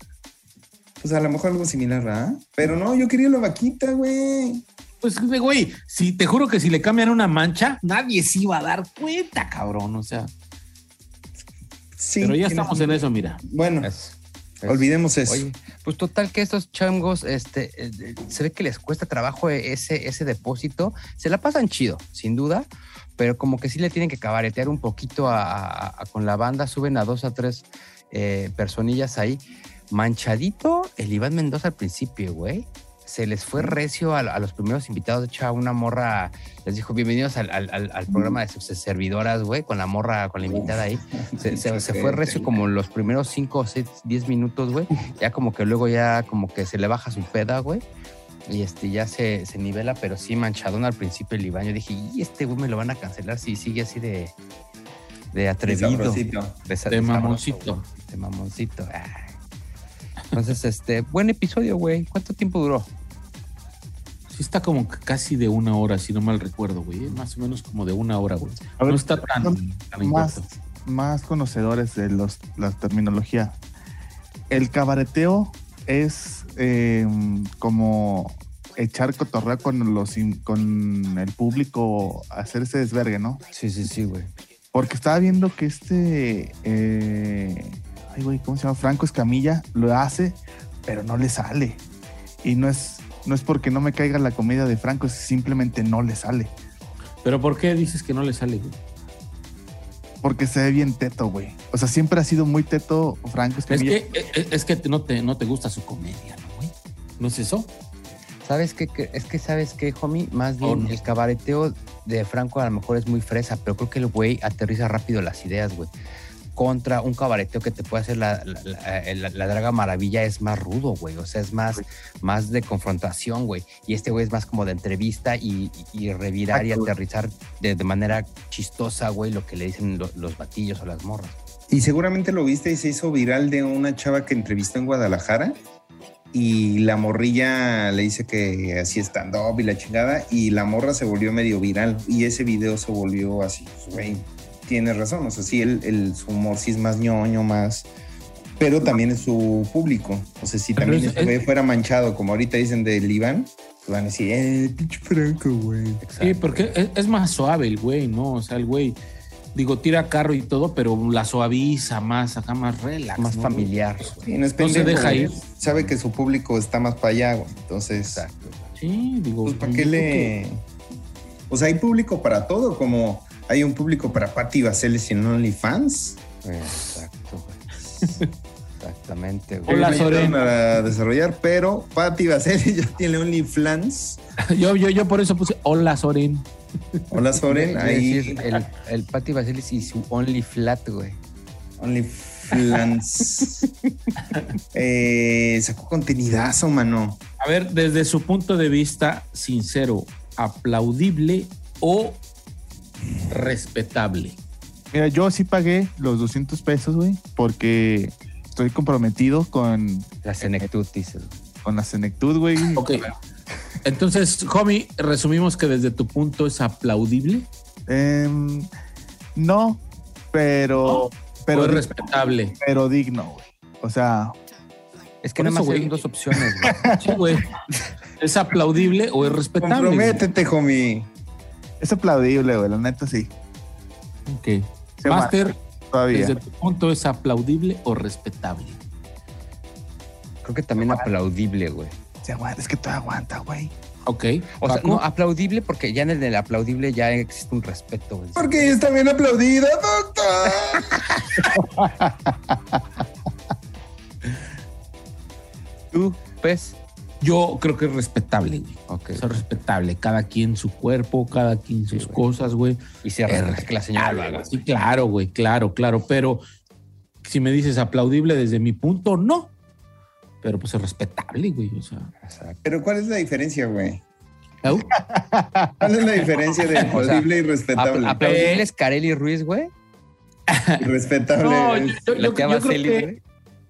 Pues a lo mejor algo similar, ¿verdad? Pero no, yo quería la vaquita, güey.
Pues, güey, si te juro que si le cambian una mancha, nadie se iba a dar cuenta, cabrón. O sea,
Sí,
pero ya estamos en eso, mira.
Bueno,
Es- es-
olvidemos eso.
Oye, pues total que estos changos, este, eh, eh, se ve que les cuesta trabajo ese, ese depósito. Se la pasan chido, sin duda, pero como que sí le tienen que cabaretear un poquito a, a- a- con la banda. Suben a dos a tres eh, personillas ahí. Manchadito el Iván Mendoza al principio, güey. Se les fue recio a, a los primeros invitados. De hecho, a una morra les dijo: Bienvenidos al, al- al- al programa de servidoras, güey, con la morra, con la invitada ahí. Se, se- se fue recio como los primeros 5 o 6, 10 minutos, güey. Ya como que luego ya como que se le baja su peda, güey. Y este ya se, se nivela, pero sí manchadón al principio el Iván. Yo dije, y este güey me lo van a cancelar si sigue así de, de atrevido. De,
De
sabroso,
mamoncito.
De mamoncito. Ay. Entonces, este, buen episodio, güey. ¿Cuánto tiempo duró?
Sí está como que casi de una hora, si no mal recuerdo, güey. Más o menos como de una hora, güey.
A ver,
No está tan, tan
más, conocedores de los, la terminología. El cabareteo es eh, como echar cotorreo con los con el público, hacerse desvergue, ¿no?
Sí, sí, sí, güey.
Porque estaba viendo que este eh, ay güey, ¿cómo se llama? Franco Escamilla lo hace, pero no le sale. Y no es, no es porque no me caiga la comedia de Franco, es que simplemente no le sale.
Pero ¿por qué dices que no le sale, güey?
Porque se ve bien teto, güey. O sea, siempre ha sido muy teto Franco
Es
Escamilla.
que, es, es que no, te, no te gusta su comedia, ¿no, güey? ¿No es eso?
¿Sabes qué? Es que, ¿sabes qué, homie? Más
Oh,
bien,
no.
el cabareteo de Franco a lo mejor es muy fresa, pero creo que el güey aterriza rápido las ideas, güey. Contra un cabareteo que te puede hacer la, la, la- Draga Maravilla es más rudo, güey. O sea, es más, más de confrontación, güey. Y este güey es más como de entrevista y, y- y revirar y aterrizar de, de manera chistosa, güey, lo que le dicen lo- los batillos o las morras.
Y seguramente lo viste y se hizo viral de una chava que entrevistó en Guadalajara y la morrilla le dice que así stand-up y la chingada y la morra se volvió medio viral y ese video se volvió así, güey, tienes razón, o sea, sí, el, el- su humor sí es más ñoño, más... Pero también es su público. O sea, si también
es-
ese güey fuera manchado, como ahorita dicen del Iván, pues van a decir, eh, pinche Franco, güey.
Sí, porque es, es más suave el güey, ¿no? O sea, el güey, digo, tira carro y todo, pero la suaviza más, acá más relax.
Más
¿no?
familiar.
Sí, no, es
No se
pendejo,
deja ir.
Sabe que su público está más para allá, güey. Entonces,
Exacto.
Sí, digo.
pues ¿para qué le...?
que-
O sea, hay público para todo, como hay un público para Patty Vaselis en OnlyFans.
Exacto, güey. Exactamente, güey.
Hola, Soren.
a desarrollar, pero Patty Vaselis (laughs) ya tiene OnlyFans.
Yo, yo, yo por eso puse hola, Soren.
Hola, Soren. Ahí,
decir el, el Pati Vaselis y su Only Flat, güey.
OnlyFans. (laughs) eh, sacó contenidazo, mano.
A ver, desde su punto de vista sincero, aplaudible o respetable.
Mira, yo sí pagué los 200 pesos, güey, porque estoy comprometido con,
La senectud, dices.
con la senectud, güey.
Ok. Entonces, homie, resumimos que desde tu punto es aplaudible
Em, no, pero, pero,
es respetable.
pero digno, güey. O sea,
Es que nada más hay dos opciones, güey. (laughs)
Sí, güey. ¿Es aplaudible o es respetable?
Comprométete, homie.
Es aplaudible, güey, la neta sí.
Ok.
Se
Master,
Todavía.
desde tu punto es aplaudible o respetable.
Creo que también aplaudible, güey.
Se aguanta, es que todavía aguanta, güey.
Ok.
O sea, no, aplaudible porque ya en el del aplaudible ya existe un respeto, güey.
Porque está bien aplaudida, doctor. (laughs)
tú, pues.
Yo creo que es respetable, güey.
Ok.
Es respetable. Cada quien su cuerpo, cada quien sus
güey.
cosas, güey.
Y se respeta que la señora lo haga.
Sí, claro, güey, claro, claro. Pero si me dices aplaudible desde mi punto, no. Pero pues es respetable, güey. O sea.
Exacto.
Pero ¿cuál es la diferencia, güey? ¿Cuál es la diferencia de (laughs) aplaudible y
Apl-
respetable?
aplaudible es Carelli Ruiz, güey. (laughs)
Respetable.
No, yo, yo- yo- creo que,
güey.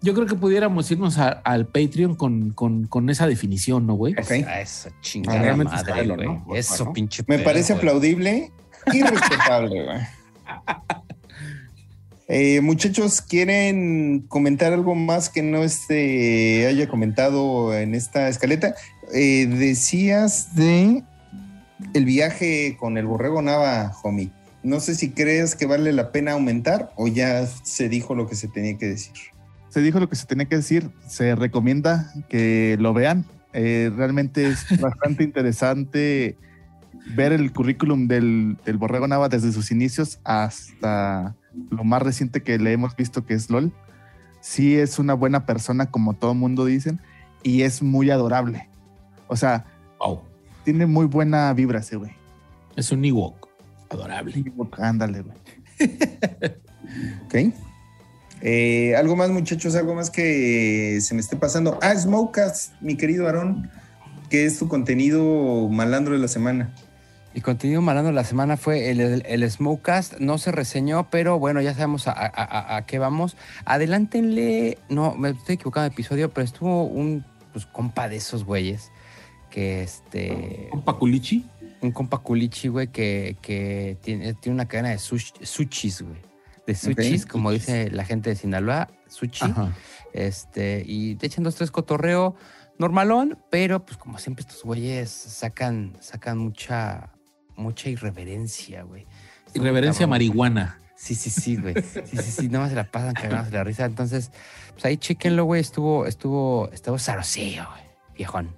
Yo creo que pudiéramos irnos a- al Patreon con, con, con esa definición, ¿no, güey?
Ok.
A esa chingada
Realmente
madre, güey.
¿no?
Eso,
favor.
pinche
Me
pedo,
parece
güey.
aplaudible y respetable, güey. (laughs) Eh, muchachos, ¿quieren comentar algo más que no este, haya comentado en esta escaleta? Eh, decías de el viaje con el borrego Nava, homie. No sé si crees que vale la pena aumentar o ya se dijo lo que se tenía que decir.
Se dijo lo que se tenía que decir. Se recomienda que lo vean. Eh, realmente es (laughs) bastante interesante ver el currículum del, del Borrego Nava desde sus inicios hasta lo más reciente que le hemos visto que es LOL. Sí es una buena persona, como todo mundo dicen, y es muy adorable. O sea,
Wow.
tiene muy buena vibra ese güey.
Es un Ewok. Adorable.
Ándale, güey. (laughs)
Ok. Eh, algo más, muchachos, algo más que se me esté pasando. Ah, Smokecast, mi querido Aarón, que es tu contenido malandro de la semana.
El contenido malandro de la semana fue el, el, el Smokecast. No se reseñó, pero bueno, ya sabemos a, a- a- a qué vamos. Adelántenle. No, me estoy equivocando de episodio, pero estuvo un pues, compa de esos güeyes. Que este.
Un Paculichi.
Un compa culichi, güey, que, que tiene, tiene una cadena de sush- sushis, güey. De sushis, como dice la gente de Sinaloa, sushi.
Ajá.
Este, y te echan dos, tres cotorreo normalón, pero pues como siempre estos güeyes sacan, sacan mucha, mucha irreverencia, güey. Estuvo
Irreverencia
cabrón.
marihuana.
Sí, sí, sí, güey. Sí, sí, sí, nomás se la pasan cagándose la risa. Entonces, pues ahí chequenlo, güey. Estuvo, estuvo, estuvo sarosillo, güey. Viejón.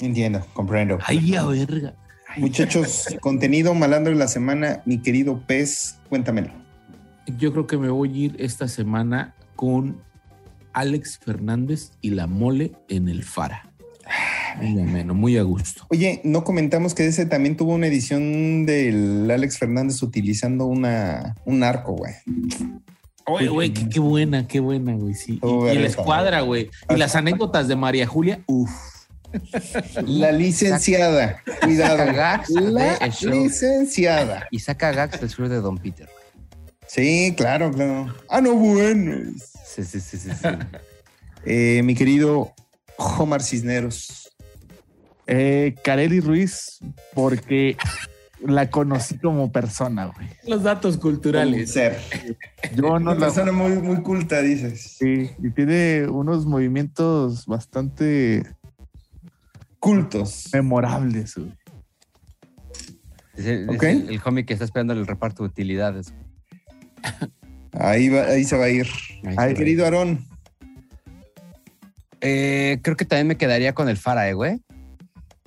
Entiendo, comprendo.
Ay, a verga.
Ay,
Muchachos, contenido malandro de la semana, mi querido pez, cuéntamelo.
Yo creo que me voy a ir esta semana con Alex Fernández y la mole en el Fara. Muy ameno, muy a gusto.
Oye, no comentamos que ese también tuvo una edición del Alex Fernández utilizando una, un arco, güey.
Oye, güey, qué, qué buena, qué buena, güey. Sí. Y, la escuadra, güey. Y las anécdotas de María Julia, uff.
La licenciada, cuidado.
Saca gags
La licenciada.
Y saca gags del sur de Don Peter.
Sí, claro, claro. Ah, no, bueno.
Sí, sí, sí, sí. sí. (laughs)
Eh, mi querido Omar Cisneros.
Eh, Kareli Ruiz, porque la conocí como persona, güey.
Los datos culturales.
ser.
Yo no
Una
la.
persona muy, muy culta, dices.
Sí, y tiene unos movimientos bastante
Cultos.
memorables, güey.
Es el,
Ok.
es el, el homie que está esperando el reparto de utilidades.
Ahí, va, ahí se va a ir.
Ay,
querido Aarón.
Eh, creo que también me quedaría con el Fara, eh, güey.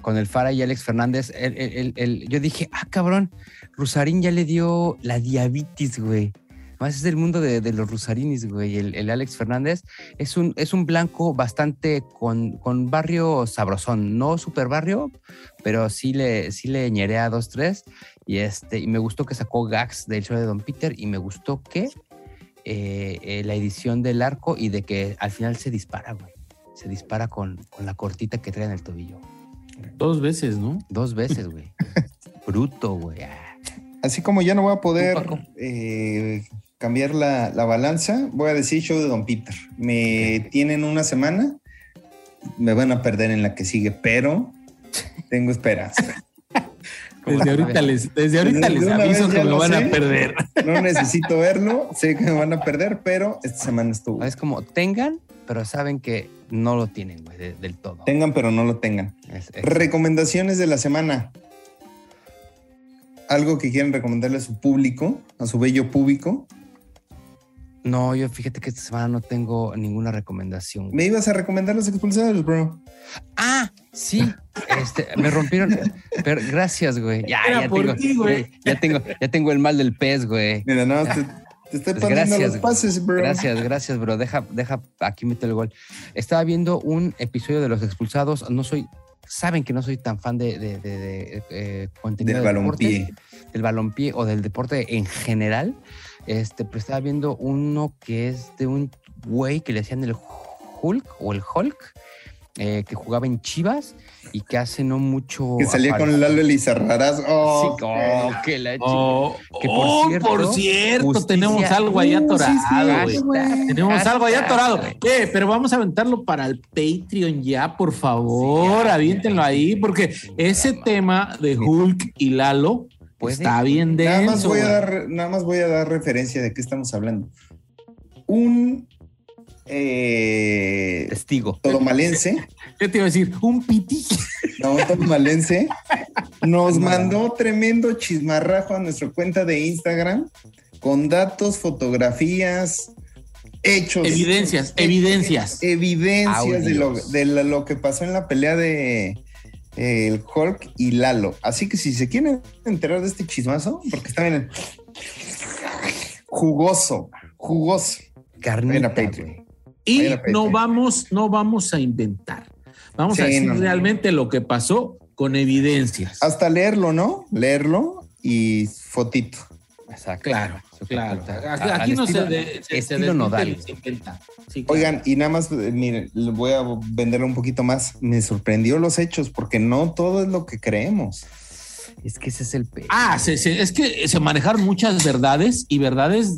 Con el Fara y Alex Fernández. El- el- el- el- yo dije, ah, cabrón, Rusarín ya le dio la diabetes, güey. Más es del mundo de, de los Rusarinis, güey. El, el Alex Fernández es un, es un blanco bastante con, con barrio sabrosón. No super barrio, pero sí le, sí le ñerea dos, tres. Y, este, y me gustó que sacó gags del show de Don Peter. Y me gustó que eh, eh, la edición del arco y de que al final se dispara, güey. Se dispara con, con la cortita que trae en el tobillo.
Dos veces, ¿no?
Dos veces, güey. (laughs) Bruto, güey.
Así como ya no voy a poder eh, cambiar la, la balanza, voy a decir show de Don Peter. Me tienen una semana, me van a perder en la que sigue, pero (laughs) tengo esperanza.
Como
Desde ahorita les, desde ahorita les aviso que me
lo
van
sé.
a perder.
No necesito verlo, sé que me van a perder, pero esta semana estuvo.
Es como tengan, pero saben que no lo tienen, güey, de- del todo.
Tengan, pero no lo tengan.
Es- es-
Recomendaciones de la semana. Algo que quieren recomendarle a su público, a su bello público.
no, yo fíjate que esta semana no tengo ninguna recomendación. güey.
Me ibas a recomendar los expulsados, bro.
Ah, sí. Este, me rompieron. Pero gracias, güey. Ya,
Era
ya
por
tengo,
ti, güey.
Ya tengo, ya tengo el mal del pez, güey.
Mira, más te, te estoy
Pues gracias,
los pases, bro.
Gracias, gracias, bro. Deja, deja, aquí meto el gol. Estaba viendo un episodio de Los Expulsados. No soy, saben que no soy tan fan de, de, de- de, eh, contenido
Del
de deportes,
balompié.
del balompié o del deporte en general. Este, pero estaba viendo uno que es de un güey que le hacían el Hulk o el Hulk, eh, que jugaba en Chivas y que hace no mucho.
Que salía con Lalo Elizarrarás. Oh,
Sí, oh, que la chica.
Oh,
Que por
oh,
cierto,
por cierto,
justicia-
tenemos algo ahí
Uh, sí,
atorado,
sí.
Tenemos algo ahí atorado. Eh, pero vamos a aventarlo para el Patreon ya, por favor.
Sí, ya,
aviéntenlo
ya.
ahí, porque ese tema de Hulk y Lalo está bien
Nada más,
denso.
voy a
güey.
dar, nada más voy a dar referencia de qué estamos hablando. Un eh,
Testigo.
todomalense,
¿Qué te iba a decir? Un piti.
no, un todomalense Nos mandó tremendo chismarrajo a nuestra cuenta de Instagram con datos, fotografías, hechos.
Evidencias, evidencias.
Evidencias de, lo, de la- lo que pasó en la pelea de eh, el Hulk y Lalo. Así que si se quieren enterar de este chismazo, porque está bien jugoso, jugoso.
Carnita,
Vayan a Patreon.
Y no vamos, no vamos a inventar. Vamos
Sí,
a decir
no, no.
realmente lo que pasó con evidencias.
Hasta leerlo, ¿no? Leerlo y fotito.
Exacto.
Claro, claro. Aquí no
estilo-
se, de, se- se
estilo
desmiente
nodal.
ni se inventa. Sí, claro.
Oigan, y nada más, eh, miren, le voy a venderlo un poquito más. Me sorprendió los hechos, porque no todo es lo que creemos.
Es que ese es el pe.
Ah, se- se- es que se manejaron muchas verdades y verdades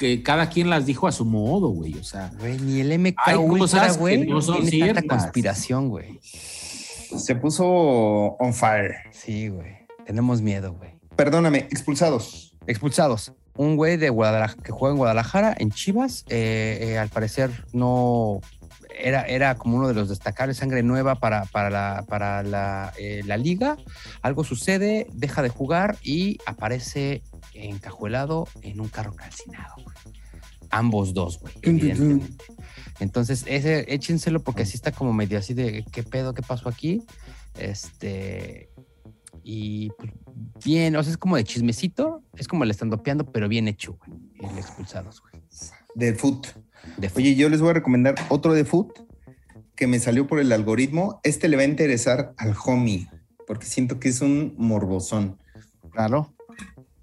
que cada quien las dijo a su modo, güey. O sea,
Güey, ni el MK
Hay
Ultra,
cosas que
güey,
no son ciertas.
conspiración, güey.
Se puso on fire.
Sí, güey. Tenemos miedo, güey.
Perdóname, expulsados.
Expulsados. Un güey de Guadalajara que juega en Guadalajara, en Chivas, eh, eh, al parecer no era, era como uno de los destacables, sangre nueva para, para, la, para la, eh, la liga. Algo sucede, deja de jugar y aparece encajuelado en un carro calcinado. güey. Ambos dos, güey. evidentemente. Entonces, ese, échenselo porque así está como medio así de qué pedo, qué pasó aquí. Este. Y pues, bien, o sea, es como de chismecito, es como el estandopeando, pero bien hecho, güey. El expulsados, güey.
De foot.
De
Oye, yo les voy a recomendar otro de foot que me salió por el algoritmo. Este le va a interesar al homie, porque siento que es un morbosón.
Claro.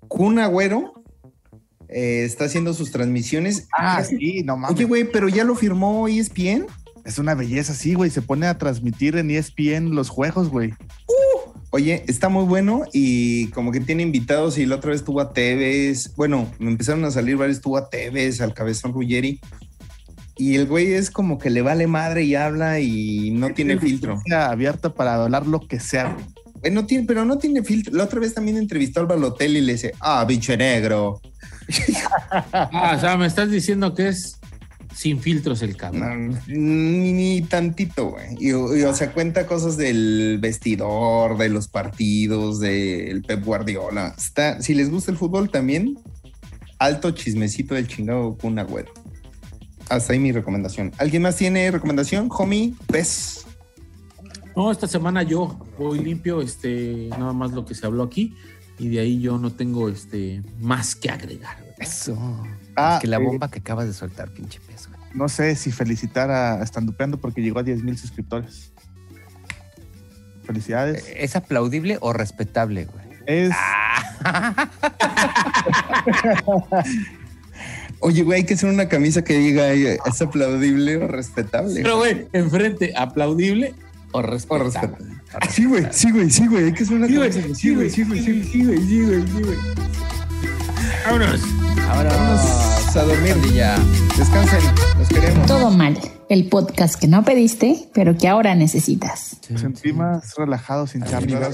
Kun Agüero eh, está haciendo sus transmisiones.
Ah, sí, no mames.
Oye, güey, pero ya lo firmó ESPN.
Es una belleza, sí, güey. Se pone a transmitir en ESPN los juegos, güey.
Oye, está muy bueno y como que tiene invitados y la otra vez tuvo a Tevez. Bueno, me empezaron a salir varios, tuvo a Tevez, al cabezón Ruggeri. Y el güey es como que le vale madre y habla y no tiene filtro.
Abierta para hablar lo que sea, güey.
Güey, no tiene, pero no tiene filtro. La otra vez también entrevistó al Balotelli y le dice, ah, bicho negro. (laughs)
Ah, o sea, me estás diciendo que es sin filtros el cabrón.
No, ni, ni tantito, güey. Y, y, o sea, cuenta cosas del vestidor, de los partidos, del Pep Guardiola. Está, si les gusta el fútbol también, alto chismecito del chingado Kun Agüero. Hasta ahí mi recomendación. ¿Alguien más tiene recomendación? Homie, pez.
No, esta semana yo voy limpio, este, nada más lo que se habló aquí, y de ahí yo no tengo este más que agregar. güey.
Eso.
Ah,
es que la
eh,
bomba que acabas de soltar, pinche peso. güey.
No sé si felicitar a Estandupeando porque llegó a 10 mil suscriptores. Felicidades.
¿Es aplaudible o respetable, güey?
Es. (laughs)
Oye, güey, hay que hacer una camisa que diga es aplaudible o respetable.
Pero, güey, enfrente, aplaudible o
O
respetable.
respetable. Sí, güey, sí, güey, sí, güey. Hay que hacer una
Sí, güey, sí, güey, sí, güey, sí, sí, güey, sí, güey, sí, güey. Vámonos.
Ahora
Vámonos a dormir.
Ya.
Descansen, los queremos.
Todo mal, el podcast que no pediste, pero que ahora necesitas.
Sentí más relajado sin charla.